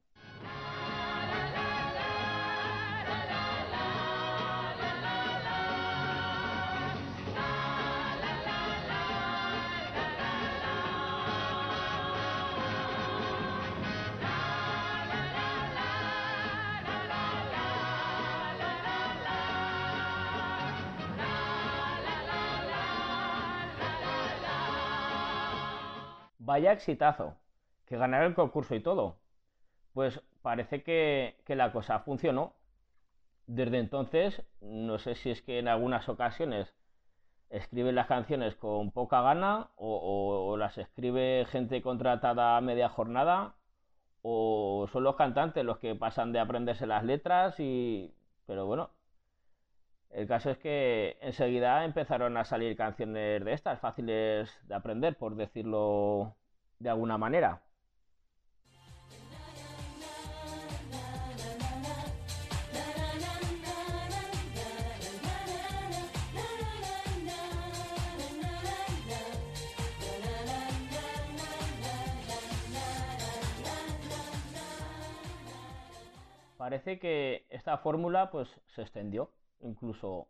Vaya exitazo, que ganaron el concurso y todo. Pues parece que, que la cosa funcionó. Desde entonces, no sé si es que en algunas ocasiones escriben las canciones con poca gana o, o- o las escribe gente contratada a media jornada o son los cantantes los que pasan de aprenderse las letras y... Pero bueno, el caso es que enseguida empezaron a salir canciones de estas, fáciles de aprender, por decirlo de alguna manera. Parece que esta fórmula pues se extendió, incluso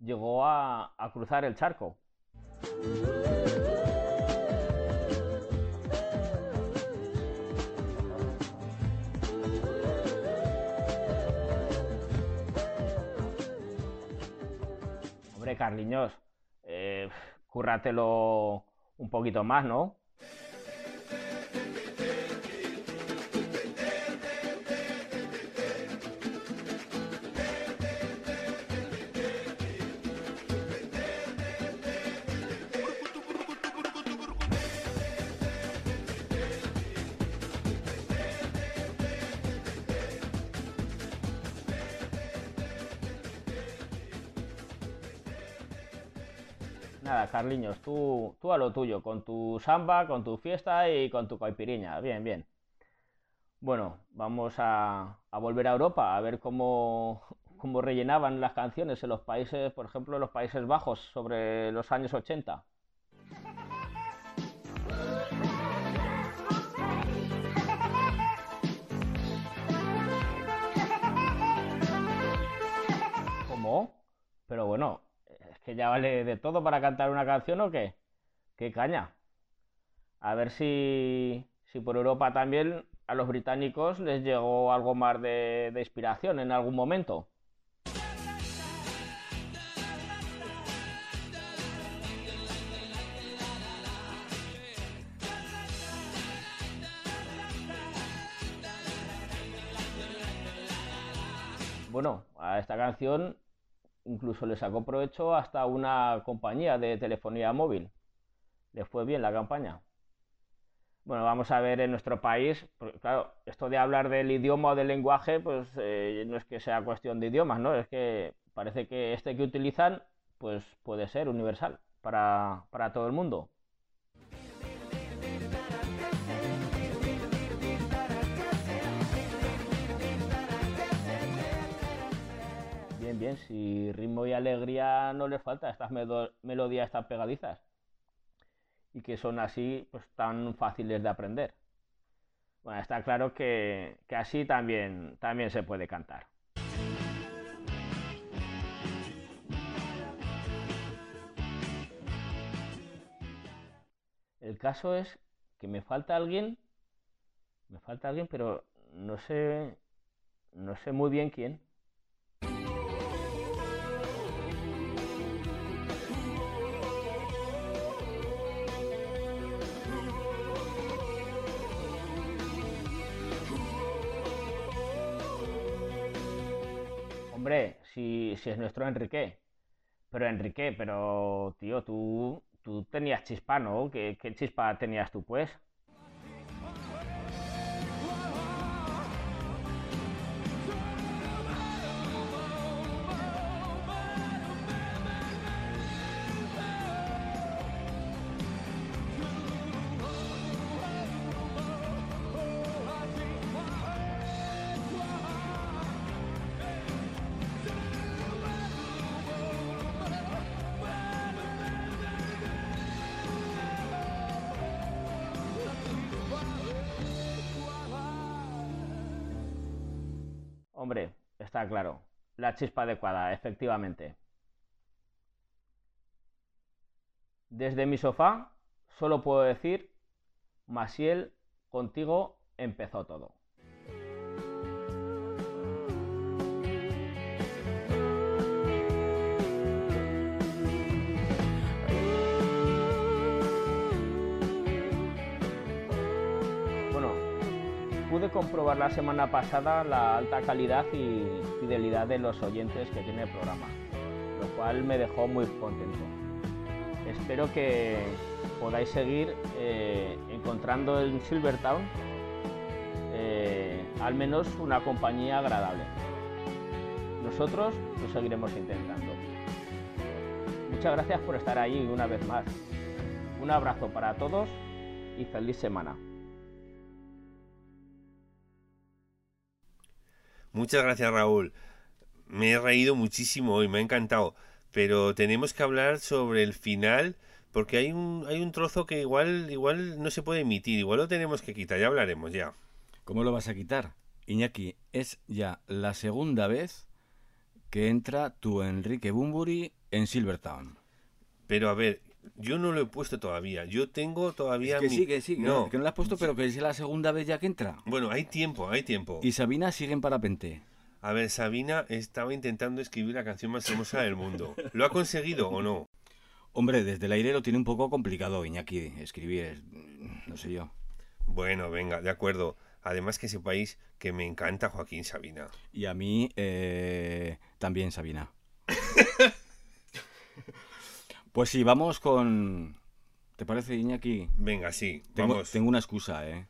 llegó a, a cruzar el charco. Carliños, eh, cúrratelo un poquito más, ¿no? Carliños, tú, tú a lo tuyo, con tu samba, con tu fiesta y con tu caipiriña. Bien, bien. Bueno, vamos a, a volver a Europa a ver cómo, cómo rellenaban las canciones en los países, por ejemplo, en los Países Bajos sobre los años 80. ¿Cómo? Pero bueno, que ya vale de todo para cantar una canción o qué? ¿Qué caña? A ver si, si por Europa también a los británicos les llegó algo más de, de inspiración en algún momento. Bueno, a esta canción incluso le sacó provecho hasta una compañía de telefonía móvil. Le fue bien la campaña. Bueno, vamos a ver en nuestro país, porque, claro, esto de hablar del idioma o del lenguaje, pues eh, no es que sea cuestión de idiomas, ¿no? Es que parece que este que utilizan, pues puede ser universal. para, para todo el mundo. Bien, si ritmo y alegría no les falta estas melodías tan pegadizas y que son así pues tan fáciles de aprender. Bueno, está claro que, que así también, también se puede cantar. El caso es que me falta alguien, me falta alguien, pero no sé, no sé muy bien quién. Hombre, si, si es nuestro Enrique. Pero Enrique, pero tío, tú, tú tenías chispa, ¿no? ¿Qué, qué chispa tenías tú, pues? Está claro. La chispa adecuada, efectivamente. Desde mi sofá solo puedo decir, Masiel, contigo empezó todo. Pude comprobar la semana pasada la alta calidad y fidelidad de los oyentes que tiene el programa, lo cual me dejó muy contento. Espero que podáis seguir eh, encontrando en Silvertown eh, al menos una compañía agradable. Nosotros lo seguiremos intentando. Muchas gracias por estar ahí una vez más. Un abrazo para todos y feliz semana. Muchas gracias, Raúl. Me he reído muchísimo hoy, me ha encantado. Pero tenemos que hablar sobre el final, porque hay un, hay un trozo que igual, igual no se puede emitir, igual lo tenemos que quitar, ya hablaremos ya. ¿Cómo lo vas a quitar? Iñaki, es ya la segunda vez que entra tu Enrique Bumburi en Silvertown. Pero a ver, yo no lo he puesto todavía. Yo tengo todavía Es que mi- sí, que sí, que no. no, que no lo has puesto, pero que es la segunda vez ya que entra. Bueno, hay tiempo, hay tiempo. Y Sabina sigue en parapente. A ver, Sabina estaba intentando escribir la canción más hermosa del mundo. ¿Lo ha conseguido o no? Hombre, desde el aire lo tiene un poco complicado, Iñaki, escribir, no sé yo. Bueno, venga, de acuerdo. Además que sepáis que me encanta Joaquín Sabina. Y a mí eh, también, Sabina. pues sí, vamos con... ¿Te parece, Iñaki? Venga, sí, Tengo, vamos. tengo una excusa, ¿eh?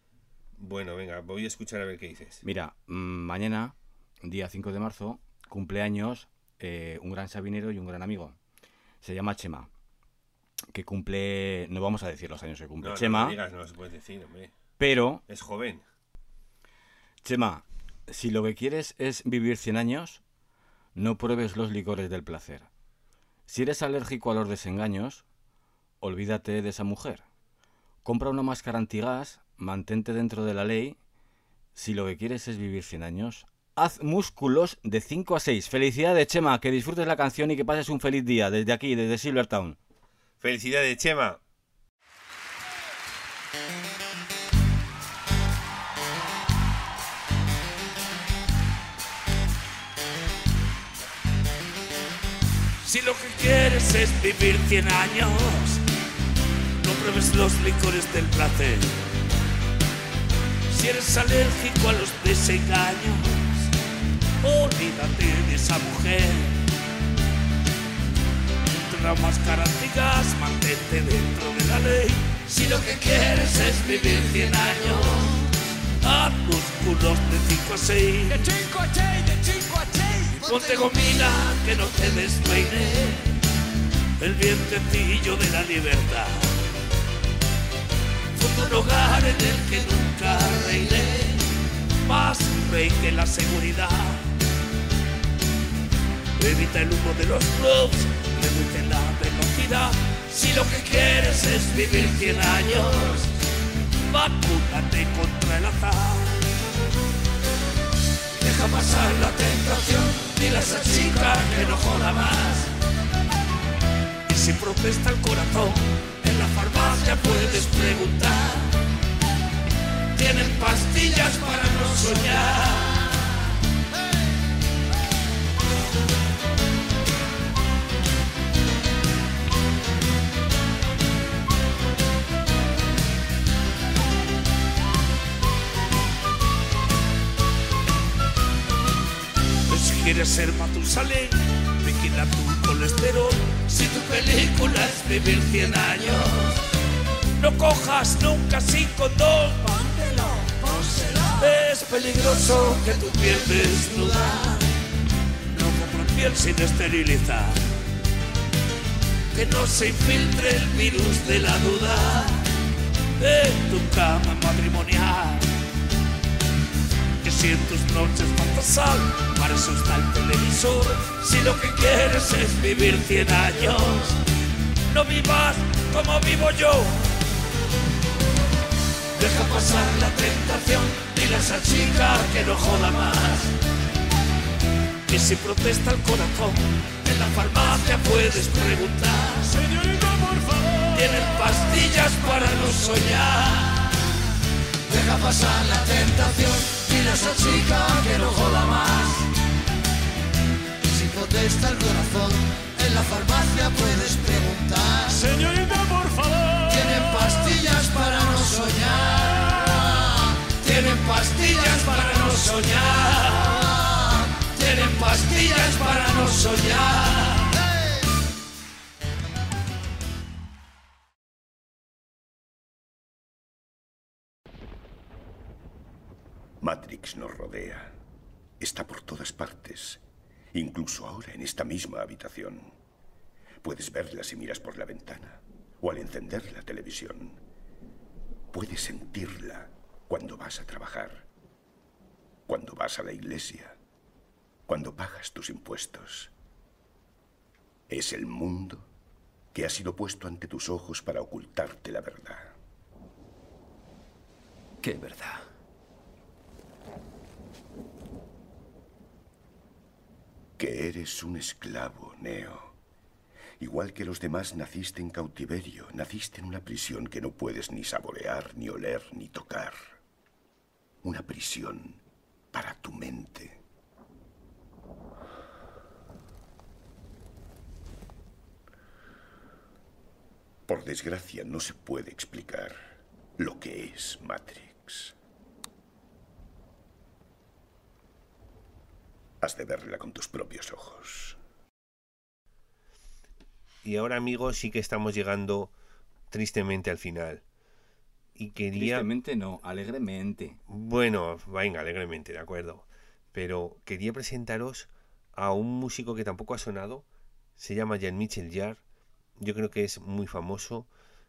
Bueno, venga, voy a escuchar a ver qué dices. Mira, mm, mañana, día 5 de marzo, cumpleaños eh, un gran sabinero y un gran amigo. Se llama Chema. Que cumple... No vamos a decir los años que cumple No, Chema. no digas, no se puede decir, hombre. Pero... Es joven. Chema, si lo que quieres es vivir 100 años, no pruebes los licores del placer. Si eres alérgico a los desengaños, olvídate de esa mujer. Compra una máscara antigas, mantente dentro de la ley. Si lo que quieres es vivir 100 años, haz músculos de 5 a 6. Felicidades, Chema, que disfrutes la canción y que pases un feliz día desde aquí, desde Silvertown. Felicidades, Chema. Si lo que quieres es vivir 100 años, no pruebes los licores del placer. Si eres alérgico a los desengaños, olvídate de esa mujer. Entre la máscara antigas, mantente dentro de la ley. Si lo que quieres es vivir 100 años, haz músculos de 5 a 6. De 5 a 6, de 5 a 6. Ponte gomina que no te despeine. el vientecillo de la libertad. Futuro hogar en el que nunca reiré, más rey que la seguridad. Evita el humo de los clubs, reduce la velocidad. Si lo que quieres es vivir 100 años, vacúnate contra el azar. Deja pasar la tentación, dile a esa chica que no joda más. Y si protesta el corazón, en la farmacia puedes preguntar. Tienen pastillas para no soñar. Si quieres ser Matusalén, vigila tu colesterol. Si tu película es vivir 100 años, no cojas nunca sin condón. Póntelo, pónselo. Es peligroso que tu piel desnuda no compra piel sin esterilizar. Que no se infiltre el virus de la duda en tu cama matrimonial en tus noches falta sal, para eso está el televisor. Si lo que quieres es vivir 100 años, no vivas como vivo yo. Deja pasar la tentación, dile a esa chica que no joda más. Que si protesta el corazón, en la farmacia puedes preguntar. Señorita, por favor. Tienen pastillas para no soñar. Deja pasar la tentación, dile a esa chica que no joda más. Si protesta el corazón, en la farmacia puedes preguntar. Señorita, por favor. Tienen pastillas para no soñar. Tienen pastillas para no soñar. Tienen pastillas para no soñar. Matrix nos rodea. Está por todas partes, incluso ahora en esta misma habitación. Puedes verla si miras por la ventana o al encender la televisión. Puedes sentirla cuando vas a trabajar, cuando vas a la iglesia, cuando pagas tus impuestos. Es el mundo que ha sido puesto ante tus ojos para ocultarte la verdad. ¿Qué verdad? Que eres un esclavo, Neo. Igual que los demás, naciste en cautiverio, naciste en una prisión que no puedes ni saborear, ni oler, ni tocar. Una prisión para tu mente. Por desgracia, no se puede explicar lo que es Matrix. Has de verla con tus propios ojos. Y ahora, amigos, sí que estamos llegando tristemente al final. Y quería. Tristemente no, alegremente. Bueno, venga, alegremente, de acuerdo. Pero quería presentaros a un músico que tampoco ha sonado. Se llama Jean-Michel Jarre. Yo creo que es muy famoso.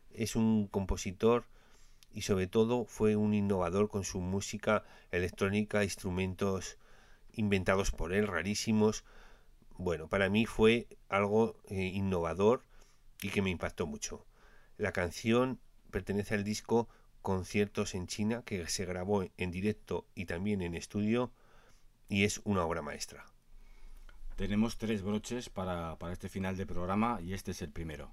Es un compositor y sobre todo fue un innovador con su música electrónica, instrumentos inventados por él, rarísimos. Bueno, para mí fue algo eh, innovador y que me impactó mucho. La canción pertenece al disco Conciertos en China, que se grabó en directo y también en estudio, y es una obra maestra. Tenemos tres broches para, para este final de programa y este es el primero.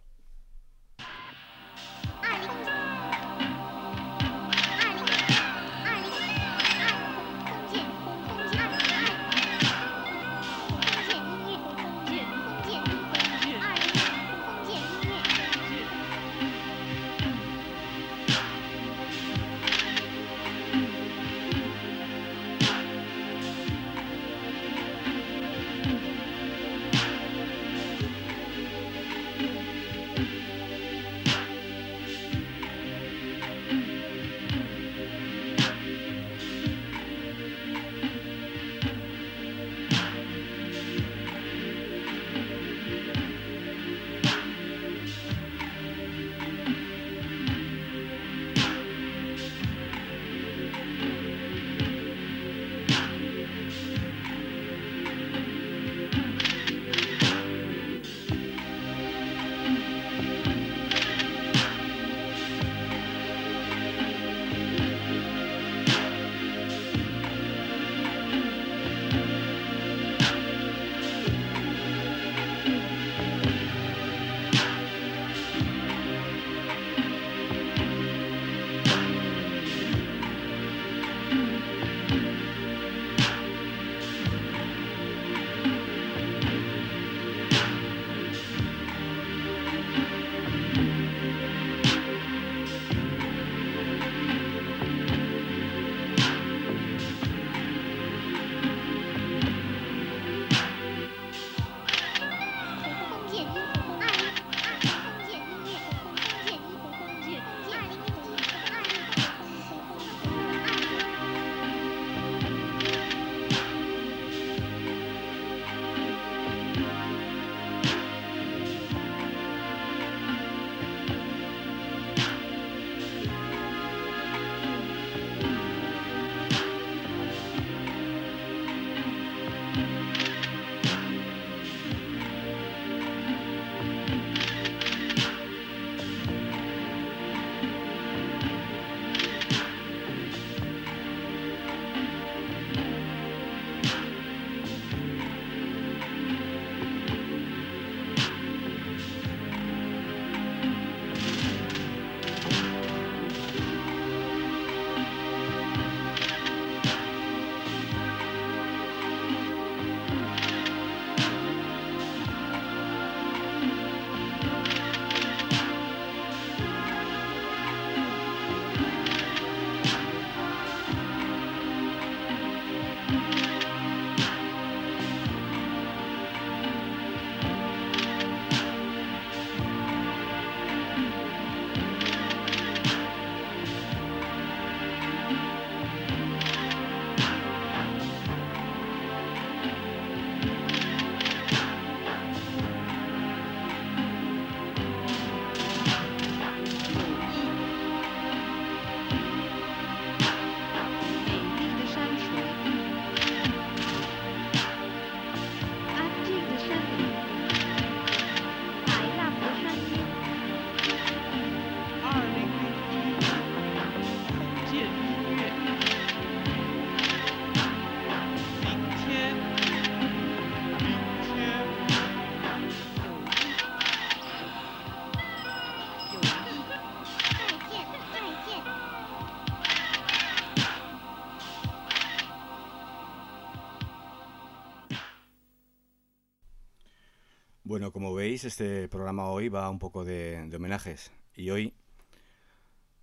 Bueno, como veis, este programa hoy va un poco de, de homenajes. Y hoy,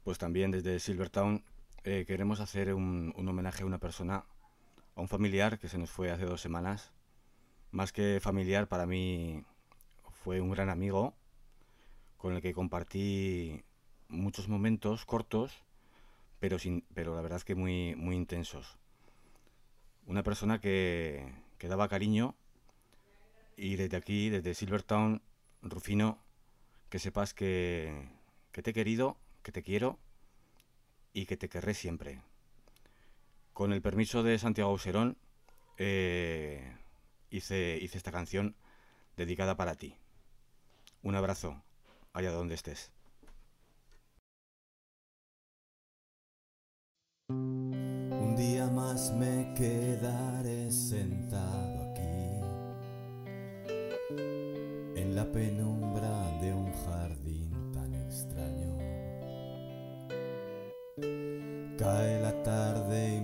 pues también desde Silvertown, eh, queremos hacer un, un homenaje a una persona, a un familiar que se nos fue hace dos semanas. Más que familiar, para mí fue un gran amigo con el que compartí muchos momentos cortos, pero, sin, pero la verdad es que muy, muy intensos. Una persona que, que daba cariño y desde aquí, desde Silvertown, Rufino, que sepas que, que te he querido, que te quiero y que te querré siempre. Con el permiso de Santiago Auserón, eh, hice, hice esta canción dedicada para ti. Un abrazo, allá donde estés. Un día más me quedaré sentado la penumbra de un jardín tan extraño. Cae la tarde y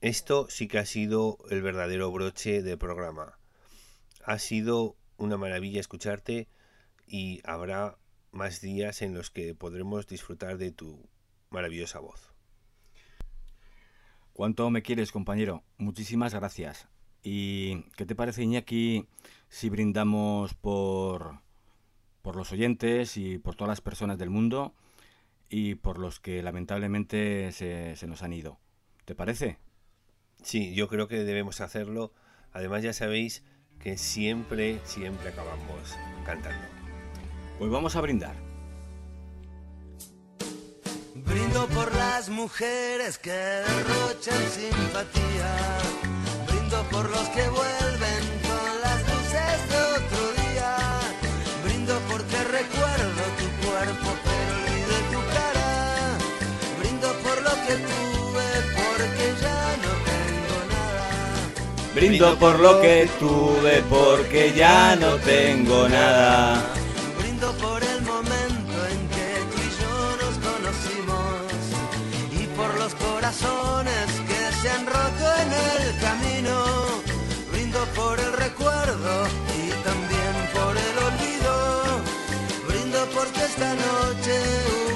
Esto sí que ha sido el verdadero broche del programa. Ha sido una maravilla escucharte y habrá más días en los que podremos disfrutar de tu maravillosa voz. ¿Cuánto me quieres, compañero? Muchísimas gracias. ¿Y qué te parece, Iñaki, si brindamos por, por los oyentes y por todas las personas del mundo y por los que lamentablemente se, se nos han ido? ¿Te parece? Sí, yo creo que debemos hacerlo. Además ya sabéis que siempre, siempre acabamos cantando. Pues vamos a brindar. Brindo por las mujeres que derrochan simpatía. Brindo por los que vuelven con las luces de otro día. Brindo porque recuerdo tu cuerpo pero olvidé tu cara. que tuve Brindo por lo que tuve porque ya no tengo nada. Brindo por el momento en que tú y yo nos conocimos y por los corazones que se han roto en el camino. Brindo por el recuerdo y también por el olvido. Brindo porque esta noche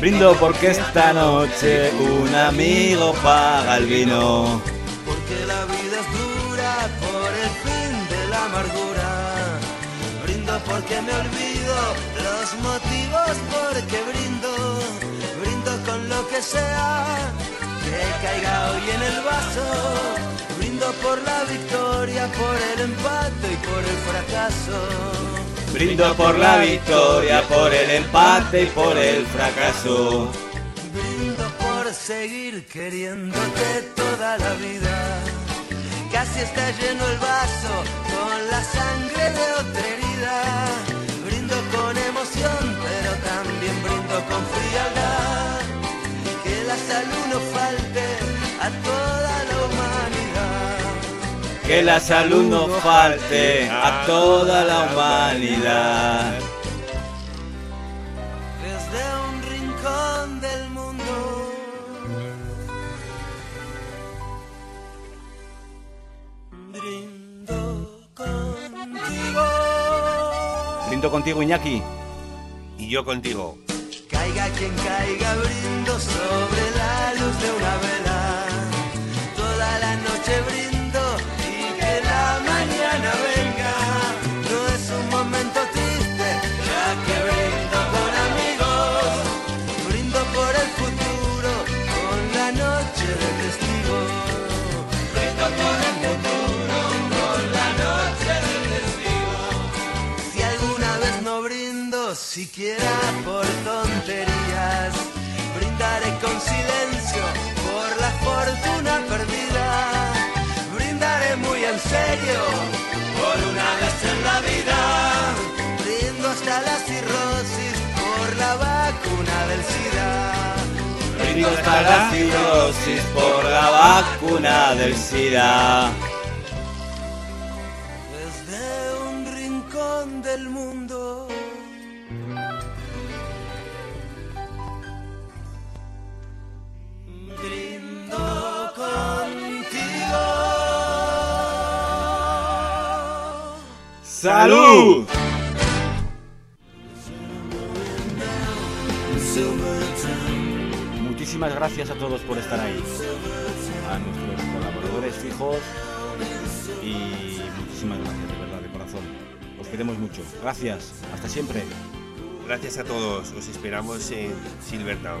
Brindo porque esta noche un amigo paga el vino. Porque la vida es dura por el fin de la amargura. Brindo porque me olvido los motivos porque brindo. Brindo con lo que sea que caiga hoy en el vaso. Brindo por la victoria, por el empate y por el fracaso. Brindo por la victoria, por el empate y por el fracaso. Brindo por seguir queriéndote toda la vida. Casi está lleno el vaso con la sangre de otra herida. Brindo con emoción, pero también brindo con frialdad. Que la salud no falte Que la salud no falte a toda la humanidad. Desde un rincón del mundo. Brindo contigo. Brindo contigo, Iñaki. Y yo contigo. Caiga quien caiga, brindo sobre siquiera por tonterías, brindaré con silencio por la fortuna perdida. Brindaré muy en serio por una vez en la vida. Brindo hasta la cirrosis por la vacuna del SIDA. Brindo hasta la cirrosis por la vacuna del SIDA. ¡Salud! Muchísimas gracias a todos por estar ahí. A nuestros colaboradores fijos y muchísimas gracias, de verdad, de corazón. Os queremos mucho. Gracias. Hasta siempre. Gracias a todos. Os esperamos en Silvertown.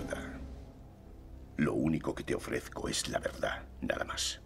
único que te ofrezco es la verdad, nada más.